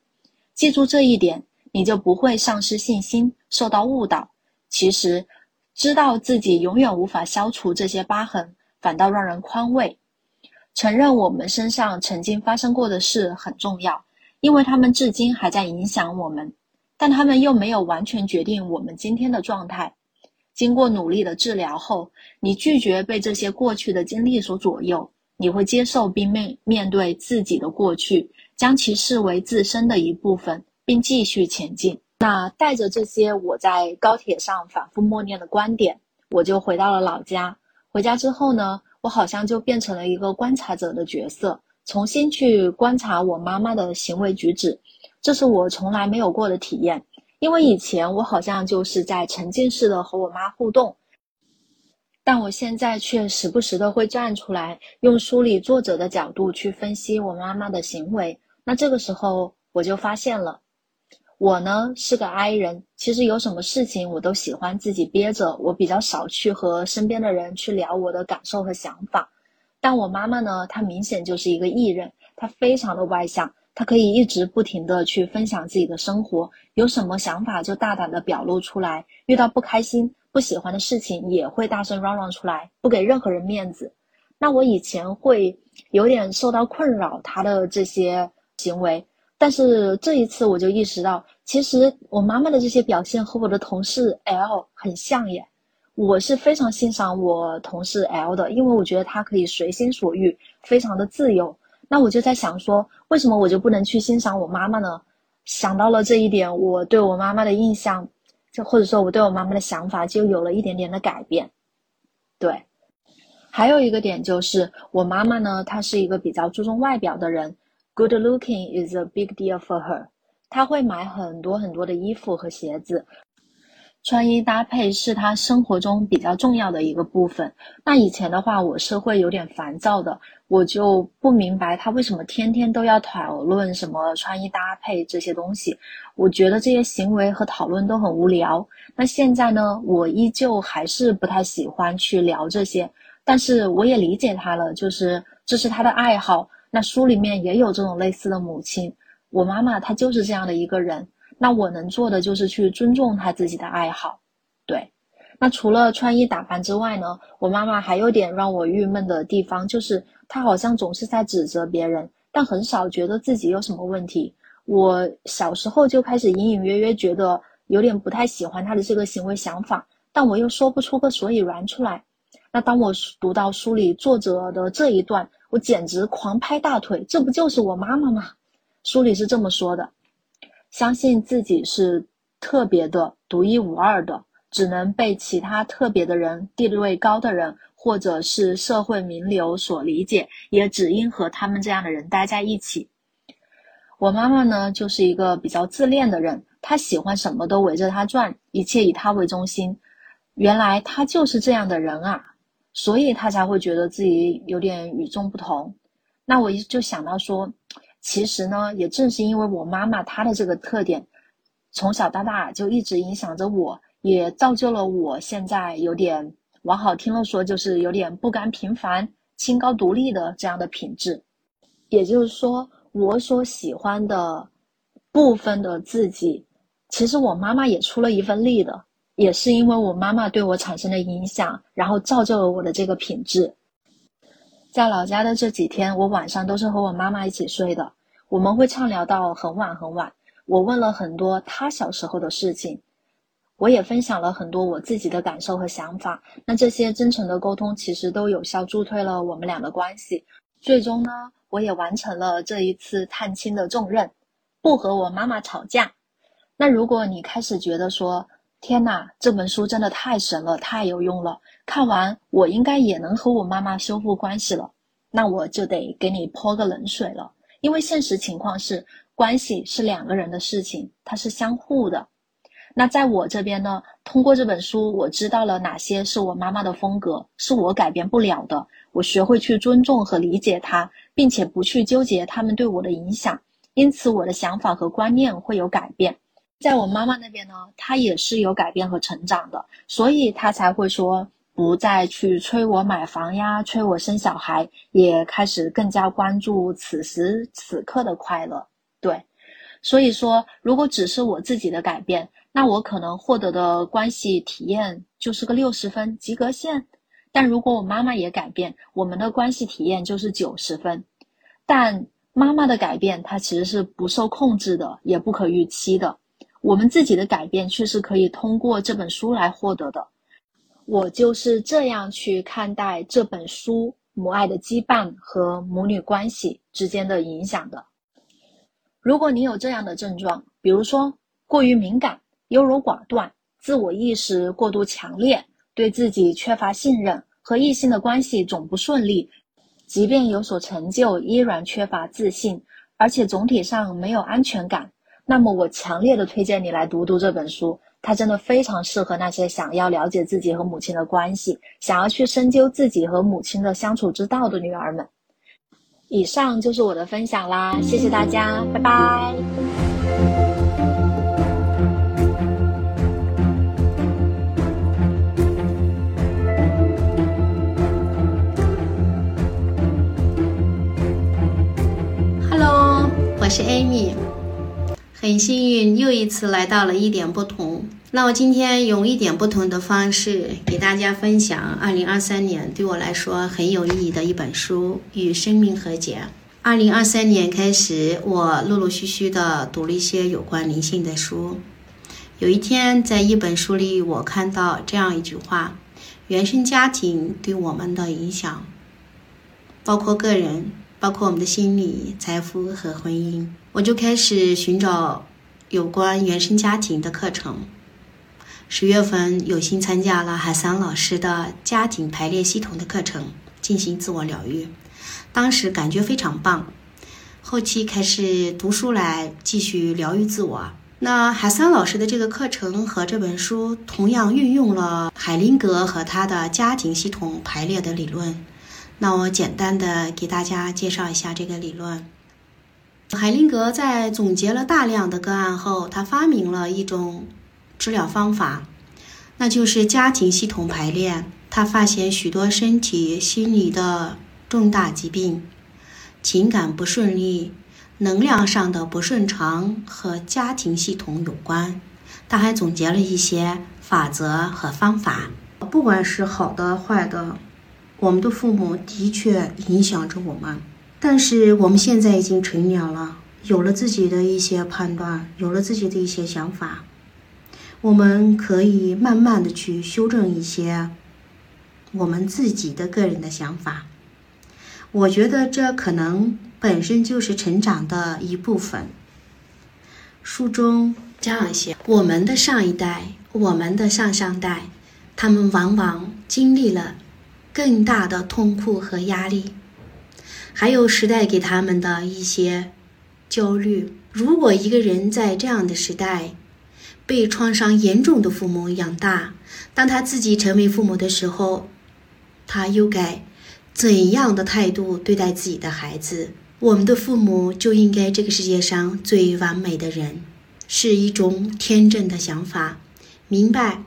记住这一点，你就不会丧失信心，受到误导。其实，知道自己永远无法消除这些疤痕，反倒让人宽慰。承认我们身上曾经发生过的事很重要，因为他们至今还在影响我们，但他们又没有完全决定我们今天的状态。经过努力的治疗后，你拒绝被这些过去的经历所左右。你会接受并面面对自己的过去，将其视为自身的一部分，并继续前进。那带着这些我在高铁上反复默念的观点，我就回到了老家。回家之后呢，我好像就变成了一个观察者的角色，重新去观察我妈妈的行为举止。这是我从来没有过的体验，因为以前我好像就是在沉浸式的和我妈互动。但我现在却时不时的会站出来，用书里作者的角度去分析我妈妈的行为。那这个时候我就发现了，我呢是个 I 人，其实有什么事情我都喜欢自己憋着，我比较少去和身边的人去聊我的感受和想法。但我妈妈呢，她明显就是一个 E 人，她非常的外向，她可以一直不停的去分享自己的生活，有什么想法就大胆的表露出来，遇到不开心。不喜欢的事情也会大声嚷嚷出来，不给任何人面子。那我以前会有点受到困扰他的这些行为，但是这一次我就意识到，其实我妈妈的这些表现和我的同事 L 很像耶。我是非常欣赏我同事 L 的，因为我觉得他可以随心所欲，非常的自由。那我就在想说，为什么我就不能去欣赏我妈妈呢？想到了这一点，我对我妈妈的印象。就或者说，我对我妈妈的想法就有了一点点的改变。对，还有一个点就是，我妈妈呢，她是一个比较注重外表的人，good looking is a big deal for her。她会买很多很多的衣服和鞋子。穿衣搭配是他生活中比较重要的一个部分。那以前的话，我是会有点烦躁的，我就不明白他为什么天天都要讨论什么穿衣搭配这些东西。我觉得这些行为和讨论都很无聊。那现在呢，我依旧还是不太喜欢去聊这些，但是我也理解他了，就是这是他的爱好。那书里面也有这种类似的母亲，我妈妈她就是这样的一个人。那我能做的就是去尊重她自己的爱好，对。那除了穿衣打扮之外呢，我妈妈还有点让我郁闷的地方，就是她好像总是在指责别人，但很少觉得自己有什么问题。我小时候就开始隐隐约约觉得有点不太喜欢她的这个行为想法，但我又说不出个所以然出来。那当我读到书里作者的这一段，我简直狂拍大腿，这不就是我妈妈吗？书里是这么说的。相信自己是特别的、独一无二的，只能被其他特别的人、地位高的人，或者是社会名流所理解，也只应和他们这样的人待在一起。我妈妈呢，就是一个比较自恋的人，她喜欢什么都围着她转，一切以她为中心。原来她就是这样的人啊，所以他才会觉得自己有点与众不同。那我就想到说，其实呢，也正是因为我妈妈她的这个特点，从小到大就一直影响着我，也造就了我现在有点往好听了说，就是有点不甘平凡、清高独立的这样的品质。也就是说。我所喜欢的部分的自己，其实我妈妈也出了一份力的，也是因为我妈妈对我产生的影响，然后造就了我的这个品质。在老家的这几天，我晚上都是和我妈妈一起睡的，我们会畅聊到很晚很晚。我问了很多她小时候的事情，我也分享了很多我自己的感受和想法。那这些真诚的沟通，其实都有效助推了我们俩的关系。最终呢？我也完成了这一次探亲的重任，不和我妈妈吵架。那如果你开始觉得说，天哪，这本书真的太神了，太有用了，看完我应该也能和我妈妈修复关系了，那我就得给你泼个冷水了。因为现实情况是，关系是两个人的事情，它是相互的。那在我这边呢，通过这本书，我知道了哪些是我妈妈的风格，是我改变不了的。我学会去尊重和理解她。并且不去纠结他们对我的影响，因此我的想法和观念会有改变。在我妈妈那边呢，她也是有改变和成长的，所以她才会说不再去催我买房呀，催我生小孩，也开始更加关注此时此刻的快乐。对，所以说，如果只是我自己的改变，那我可能获得的关系体验就是个六十分及格线。但如果我妈妈也改变，我们的关系体验就是九十分。但妈妈的改变，它其实是不受控制的，也不可预期的。我们自己的改变却是可以通过这本书来获得的。我就是这样去看待这本书母爱的羁绊和母女关系之间的影响的。如果你有这样的症状，比如说过于敏感、优柔寡断、自我意识过度强烈。对自己缺乏信任，和异性的关系总不顺利，即便有所成就，依然缺乏自信，而且总体上没有安全感。那么，我强烈的推荐你来读读这本书，它真的非常适合那些想要了解自己和母亲的关系，想要去深究自己和母亲的相处之道的女儿们。以上就是我的分享啦，谢谢大家，拜拜。我是 Amy，很幸运又一次来到了一点不同。那我今天用一点不同的方式给大家分享2023年对我来说很有意义的一本书《与生命和解》。2023年开始，我陆陆续续的读了一些有关灵性的书。有一天，在一本书里，我看到这样一句话：原生家庭对我们的影响，包括个人。包括我们的心理、财富和婚姻，我就开始寻找有关原生家庭的课程。十月份有幸参加了海桑老师的家庭排列系统的课程，进行自我疗愈，当时感觉非常棒。后期开始读书来继续疗愈自我。那海桑老师的这个课程和这本书同样运用了海灵格和他的家庭系统排列的理论。那我简单的给大家介绍一下这个理论。海灵格在总结了大量的个案后，他发明了一种治疗方法，那就是家庭系统排列。他发现许多身体、心理的重大疾病、情感不顺利、能量上的不顺畅和家庭系统有关。他还总结了一些法则和方法，不管是好的、坏的。我们的父母的确影响着我们，但是我们现在已经成年了，有了自己的一些判断，有了自己的一些想法，我们可以慢慢的去修正一些我们自己的个人的想法。我觉得这可能本身就是成长的一部分。书中这样写：我们的上一代，我们的上上代，他们往往经历了更大的痛苦和压力，还有时代给他们的一些焦虑。如果一个人在这样的时代被创伤严重的父母养大，当他自己成为父母的时候，他又该怎样的态度对待自己的孩子？我们的父母就应该这个世界上最完美的人，是一种天真的想法。明白，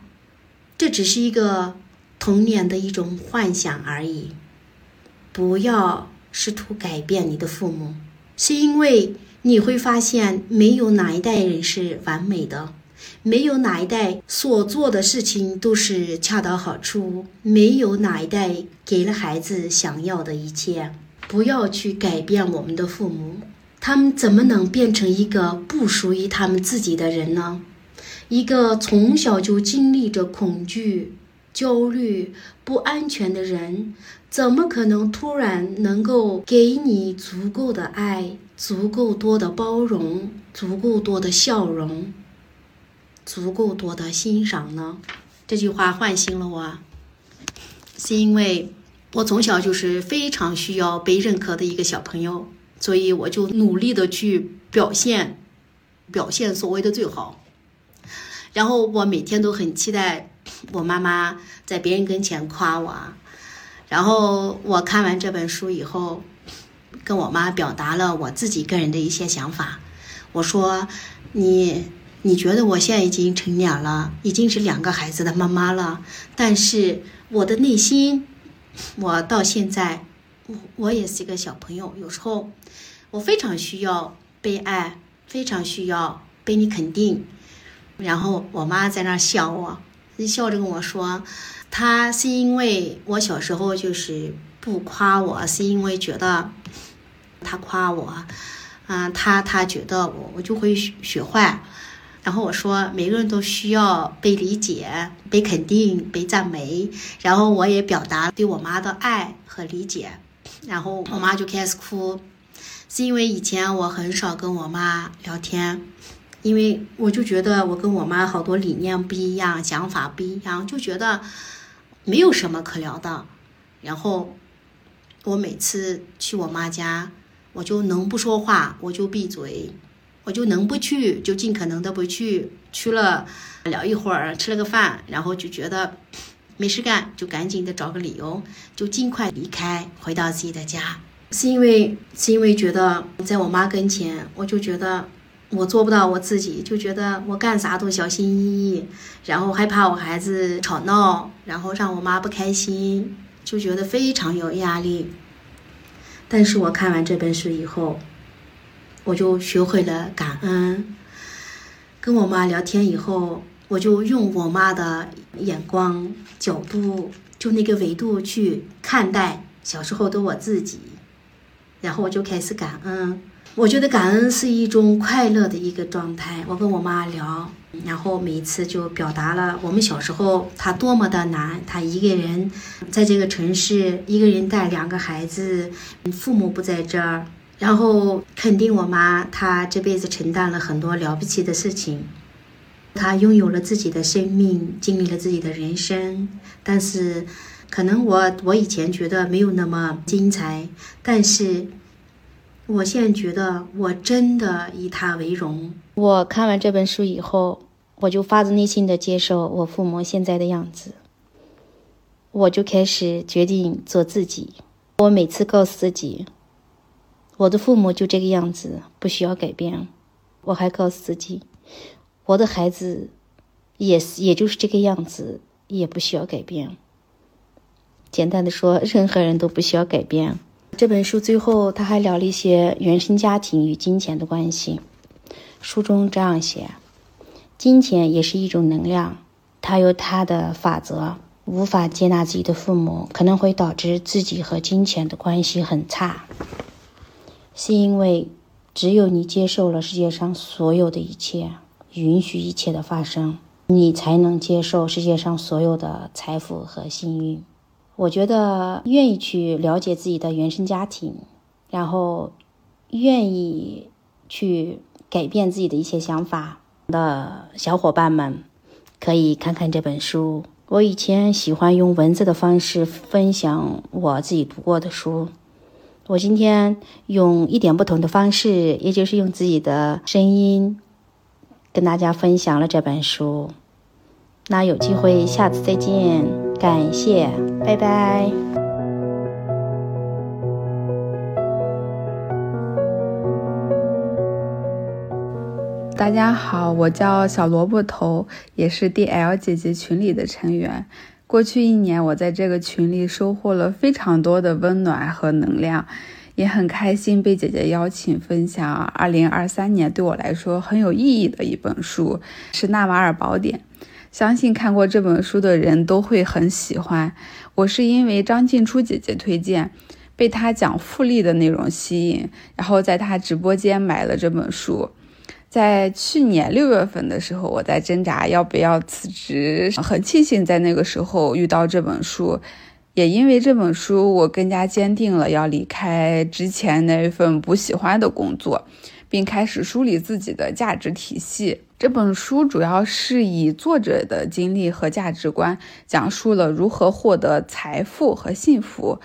这只是一个童年的一种幻想而已。不要试图改变你的父母，是因为你会发现，没有哪一代人是完美的，没有哪一代所做的事情都是恰到好处，没有哪一代给了孩子想要的一切。不要去改变我们的父母，他们怎么能变成一个不属于他们自己的人呢？一个从小就经历着恐惧、焦虑、不安全的人，怎么可能突然能够给你足够的爱、足够多的包容、足够多的笑容、足够多的欣赏呢？这句话唤醒了我，是因为。我从小就是非常需要被认可的一个小朋友，所以我就努力的去表现，表现所谓的最好。然后我每天都很期待我妈妈在别人跟前夸我。啊然后我看完这本书以后，跟我妈表达了我自己个人的一些想法。我说：“你你觉得我现在已经成年了，已经是两个孩子的妈妈了，但是我的内心……”我到现在，我我也是一个小朋友。有时候，我非常需要被爱，非常需要被你肯定。然后我妈在那儿笑我，笑着跟我说：“她是因为我小时候就是不夸我，是因为觉得她夸我，嗯，她她觉得我我就会学学坏。”然后我说，每个人都需要被理解、被肯定、被赞美。然后我也表达对我妈的爱和理解。然后我妈就开始哭，是因为以前我很少跟我妈聊天，因为我就觉得我跟我妈好多理念不一样，想法不一样，就觉得没有什么可聊的。然后我每次去我妈家，我就能不说话，我就闭嘴。我就能不去，就尽可能的不去。去了聊一会儿，吃了个饭，然后就觉得没事干，就赶紧的找个理由，就尽快离开，回到自己的家。是因为是因为觉得在我妈跟前，我就觉得我做不到我自己，就觉得我干啥都小心翼翼，然后害怕我孩子吵闹，然后让我妈不开心，就觉得非常有压力。但是我看完这本书以后。我就学会了感恩。跟我妈聊天以后，我就用我妈的眼光、角度，就那个维度去看待小时候的我自己，然后我就开始感恩。我觉得感恩是一种快乐的一个状态。我跟我妈聊，然后每一次就表达了我们小时候她多么的难，她一个人在这个城市，一个人带两个孩子，父母不在这儿。然后肯定我妈，她这辈子承担了很多了不起的事情，她拥有了自己的生命，经历了自己的人生。但是，可能我我以前觉得没有那么精彩，但是我现在觉得我真的以他为荣。我看完这本书以后，我就发自内心的接受我父母现在的样子，我就开始决定做自己。我每次告诉自己。我的父母就这个样子，不需要改变。我还告诉自己，我的孩子也是，也就是这个样子，也不需要改变。简单的说，任何人都不需要改变。这本书最后他还聊了一些原生家庭与金钱的关系。书中这样写：金钱也是一种能量，它有它的法则。无法接纳自己的父母，可能会导致自己和金钱的关系很差。是因为只有你接受了世界上所有的一切，允许一切的发生，你才能接受世界上所有的财富和幸运。我觉得愿意去了解自己的原生家庭，然后愿意去改变自己的一些想法的小伙伴们，可以看看这本书。我以前喜欢用文字的方式分享我自己读过的书，我今天用一点不同的方式，也就是用自己的声音跟大家分享了这本书。那有机会下次再见，感谢，拜拜。大家好，我叫小萝卜头，也是 DL 姐姐群里的成员。过去一年，我在这个群里收获了非常多的温暖和能量，也很开心被姐姐邀请分享2023年对我来说很有意义的一本书，是《纳瓦尔宝典》。相信看过这本书的人都会很喜欢。我是因为张静初姐姐推荐，被她讲复利的内容吸引，然后在她直播间买了这本书。在去年六月份的时候，我在挣扎要不要辞职，很庆幸在那个时候遇到这本书，也因为这本书，我更加坚定了要离开之前那一份不喜欢的工作，并开始梳理自己的价值体系。这本书主要是以作者的经历和价值观，讲述了如何获得财富和幸福。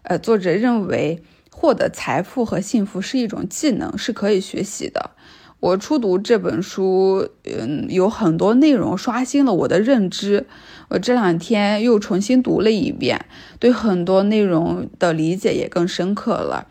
呃，作者认为获得财富和幸福是一种技能，是可以学习的。我初读这本书，嗯，有很多内容刷新了我的认知。我这两天又重新读了一遍，对很多内容的理解也更深刻了，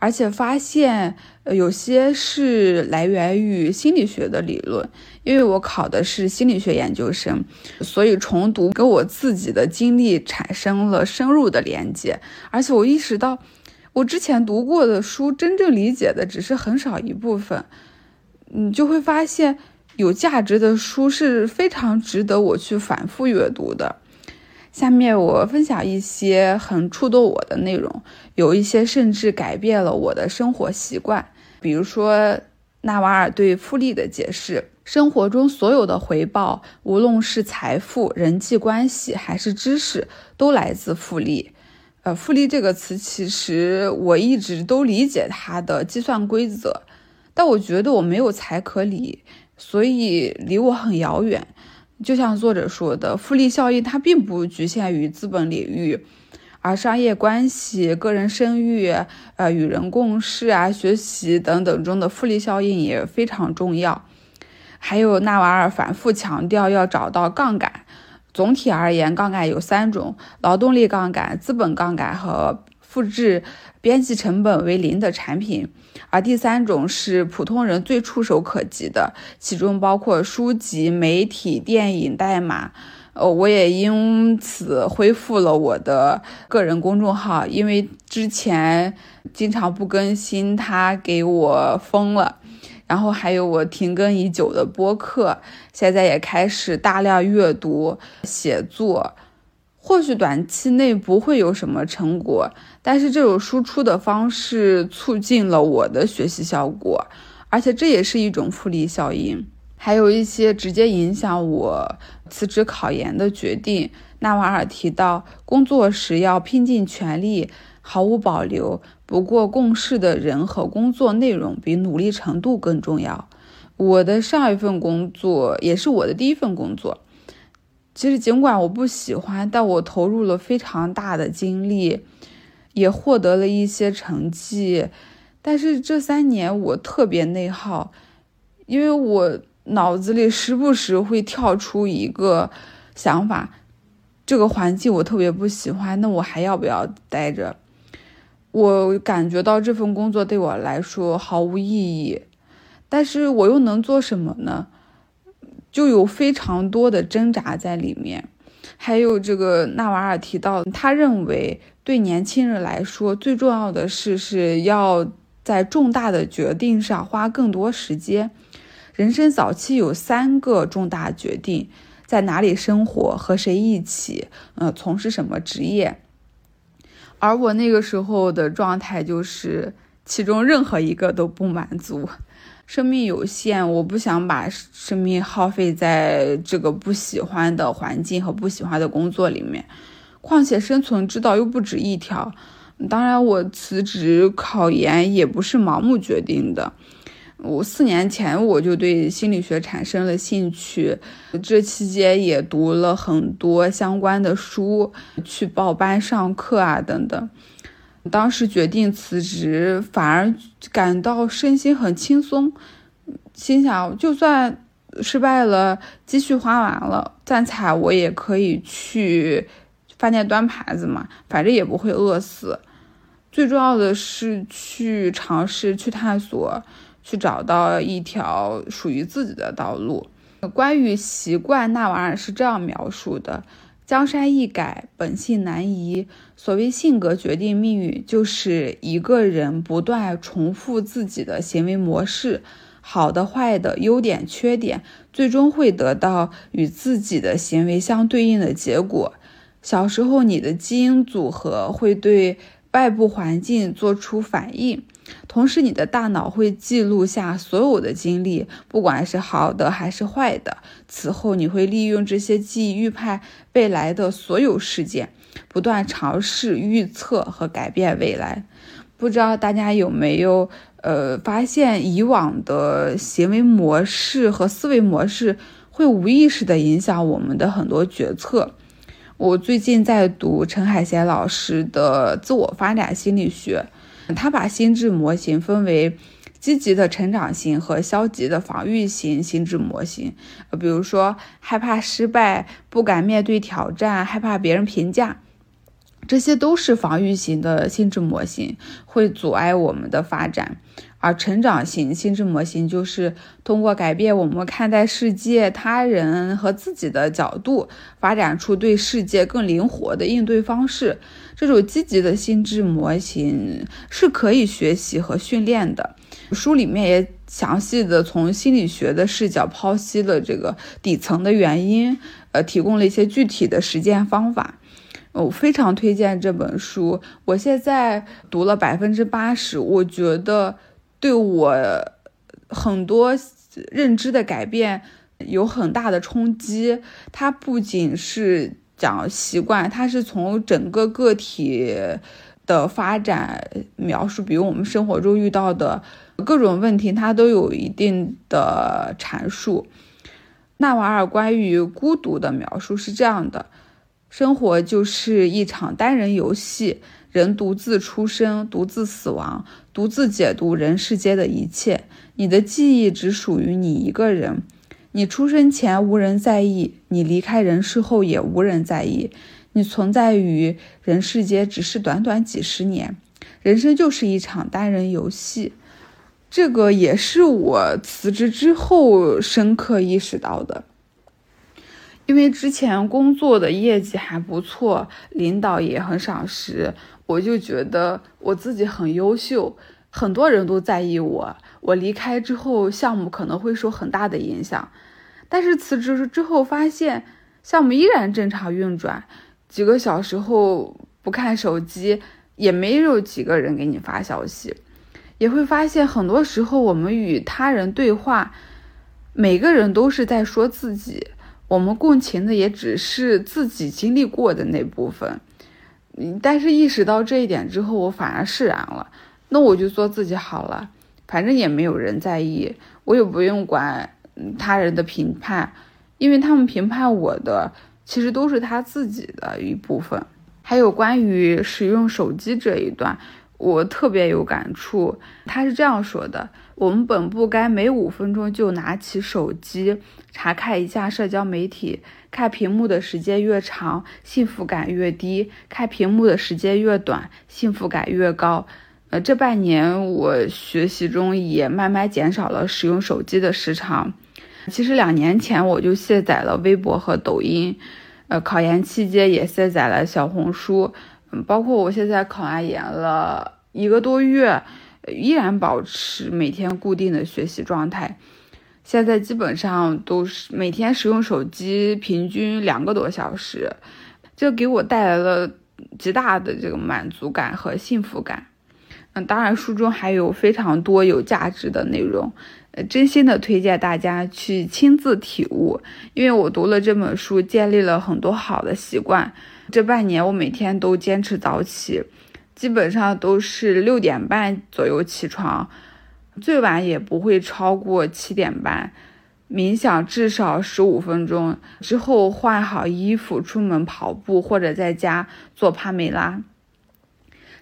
而且发现有些是来源于心理学的理论。因为我考的是心理学研究生，所以重读跟我自己的经历产生了深入的连接。而且我意识到，我之前读过的书，真正理解的只是很少一部分。你就会发现，有价值的书是非常值得我去反复阅读的。下面我分享一些很触动我的内容，有一些甚至改变了我的生活习惯。比如说，纳瓦尔对复利的解释：生活中所有的回报，无论是财富、人际关系还是知识，都来自复利。呃，复利这个词，其实我一直都理解它的计算规则。但我觉得我没有财可理，所以离我很遥远。就像作者说的，复利效应它并不局限于资本领域，而商业关系、个人声誉、呃与人共事啊、学习等等中的复利效应也非常重要。还有纳瓦尔反复强调要找到杠杆。总体而言，杠杆有三种：劳动力杠杆、资本杠杆和复制边际成本为零的产品。而第三种是普通人最触手可及的，其中包括书籍、媒体、电影、代码。呃，我也因此恢复了我的个人公众号，因为之前经常不更新，它给我封了。然后还有我停更已久的播客，现在也开始大量阅读、写作。或许短期内不会有什么成果，但是这种输出的方式促进了我的学习效果，而且这也是一种复利效应。还有一些直接影响我辞职考研的决定。纳瓦尔提到，工作时要拼尽全力，毫无保留。不过，共事的人和工作内容比努力程度更重要。我的上一份工作也是我的第一份工作。其实，尽管我不喜欢，但我投入了非常大的精力，也获得了一些成绩。但是这三年我特别内耗，因为我脑子里时不时会跳出一个想法：这个环境我特别不喜欢，那我还要不要待着？我感觉到这份工作对我来说毫无意义，但是我又能做什么呢？就有非常多的挣扎在里面，还有这个纳瓦尔提到，他认为对年轻人来说最重要的事是要在重大的决定上花更多时间。人生早期有三个重大决定：在哪里生活、和谁一起、呃，从事什么职业。而我那个时候的状态就是，其中任何一个都不满足。生命有限，我不想把生命耗费在这个不喜欢的环境和不喜欢的工作里面。况且生存之道又不止一条。当然，我辞职考研也不是盲目决定的。我四年前我就对心理学产生了兴趣，这期间也读了很多相关的书，去报班上课啊等等。当时决定辞职，反而感到身心很轻松，心想就算失败了，积蓄花完了，再惨我也可以去饭店端盘子嘛，反正也不会饿死。最重要的是去尝试，去探索。去找到一条属于自己的道路。关于习惯，那玩意是这样描述的：江山易改，本性难移。所谓性格决定命运，就是一个人不断重复自己的行为模式，好的、坏的、优点、缺点，最终会得到与自己的行为相对应的结果。小时候，你的基因组合会对外部环境做出反应。同时，你的大脑会记录下所有的经历，不管是好的还是坏的。此后，你会利用这些记忆预判未来的所有事件，不断尝试预测和改变未来。不知道大家有没有呃发现，以往的行为模式和思维模式会无意识地影响我们的很多决策。我最近在读陈海贤老师的《自我发展心理学》。他把心智模型分为积极的成长型和消极的防御型心智模型。呃，比如说害怕失败、不敢面对挑战、害怕别人评价，这些都是防御型的心智模型，会阻碍我们的发展。而成长型心智模型就是通过改变我们看待世界、他人和自己的角度，发展出对世界更灵活的应对方式。这种积极的心智模型是可以学习和训练的。书里面也详细的从心理学的视角剖析了这个底层的原因，呃，提供了一些具体的实践方法。我非常推荐这本书，我现在读了百分之八十，我觉得对我很多认知的改变有很大的冲击。它不仅是。讲习惯，它是从整个个体的发展描述，比如我们生活中遇到的各种问题，它都有一定的阐述。纳瓦尔关于孤独的描述是这样的：生活就是一场单人游戏，人独自出生，独自死亡，独自解读人世间的一切。你的记忆只属于你一个人。你出生前无人在意，你离开人世后也无人在意。你存在于人世间只是短短几十年，人生就是一场单人游戏。这个也是我辞职之后深刻意识到的。因为之前工作的业绩还不错，领导也很赏识，我就觉得我自己很优秀，很多人都在意我。我离开之后，项目可能会受很大的影响，但是辞职之后发现项目依然正常运转，几个小时后不看手机，也没有几个人给你发消息，也会发现很多时候我们与他人对话，每个人都是在说自己，我们共情的也只是自己经历过的那部分，但是意识到这一点之后，我反而释然了，那我就做自己好了。反正也没有人在意，我也不用管他人的评判，因为他们评判我的其实都是他自己的一部分。还有关于使用手机这一段，我特别有感触。他是这样说的：我们本不该每五分钟就拿起手机查看一下社交媒体，看屏幕的时间越长，幸福感越低；看屏幕的时间越短，幸福感越高。呃，这半年我学习中也慢慢减少了使用手机的时长。其实两年前我就卸载了微博和抖音，呃，考研期间也卸载了小红书。嗯，包括我现在考完研了一个多月，依然保持每天固定的学习状态。现在基本上都是每天使用手机，平均两个多小时，这给我带来了极大的这个满足感和幸福感。嗯，当然，书中还有非常多有价值的内容，呃，真心的推荐大家去亲自体悟。因为我读了这本书，建立了很多好的习惯。这半年，我每天都坚持早起，基本上都是六点半左右起床，最晚也不会超过七点半。冥想至少十五分钟之后，换好衣服出门跑步，或者在家做帕梅拉。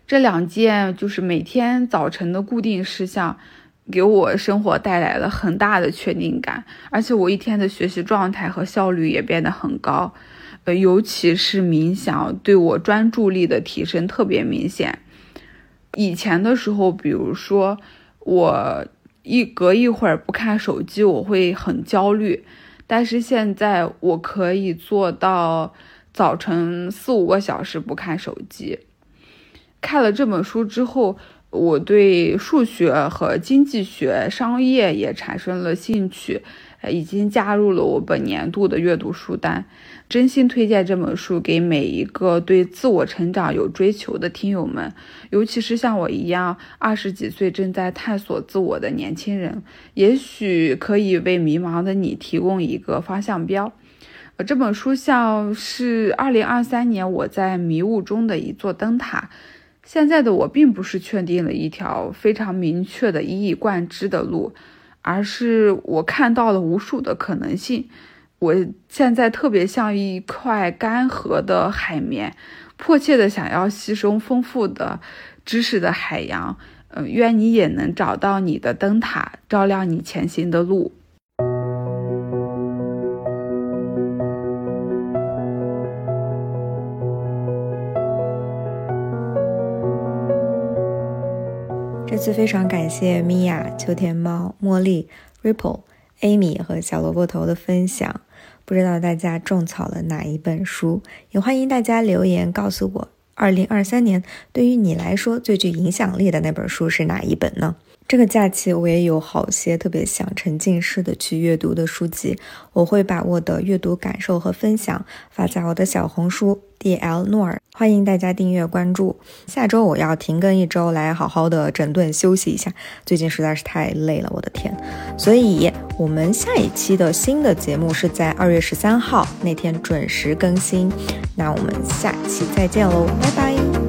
这两件就是每天早晨的固定事项，给我生活带来了很大的确定感，而且我一天的学习状态和效率也变得很高。尤其是冥想对我专注力的提升特别明显。以前的时候，比如说我。一隔一会儿不看手机，我会很焦虑。但是现在我可以做到早晨四五个小时不看手机。看了这本书之后，我对数学和经济学、商业也产生了兴趣。已经加入了我本年度的阅读书单，真心推荐这本书给每一个对自我成长有追求的听友们，尤其是像我一样二十几岁正在探索自我的年轻人，也许可以为迷茫的你提供一个方向标。呃，这本书像是二零二三年我在迷雾中的一座灯塔，现在的我并不是确定了一条非常明确的一以贯之的路。而是我看到了无数的可能性，我现在特别像一块干涸的海绵，迫切的想要吸收丰富的知识的海洋。嗯，愿你也能找到你的灯塔，照亮你前行的路。这次非常感谢米娅、秋天猫、茉莉、Ripple、Amy 和小萝卜头的分享。不知道大家种草了哪一本书？也欢迎大家留言告诉我，二零二三年对于你来说最具影响力的那本书是哪一本呢？这个假期我也有好些特别想沉浸式的去阅读的书籍，我会把我的阅读感受和分享发在我的小红书 D L 诺尔，欢迎大家订阅关注。下周我要停更一周，来好好的整顿休息一下，最近实在是太累了，我的天！所以我们下一期的新的节目是在二月十三号那天准时更新，那我们下期再见喽，拜拜。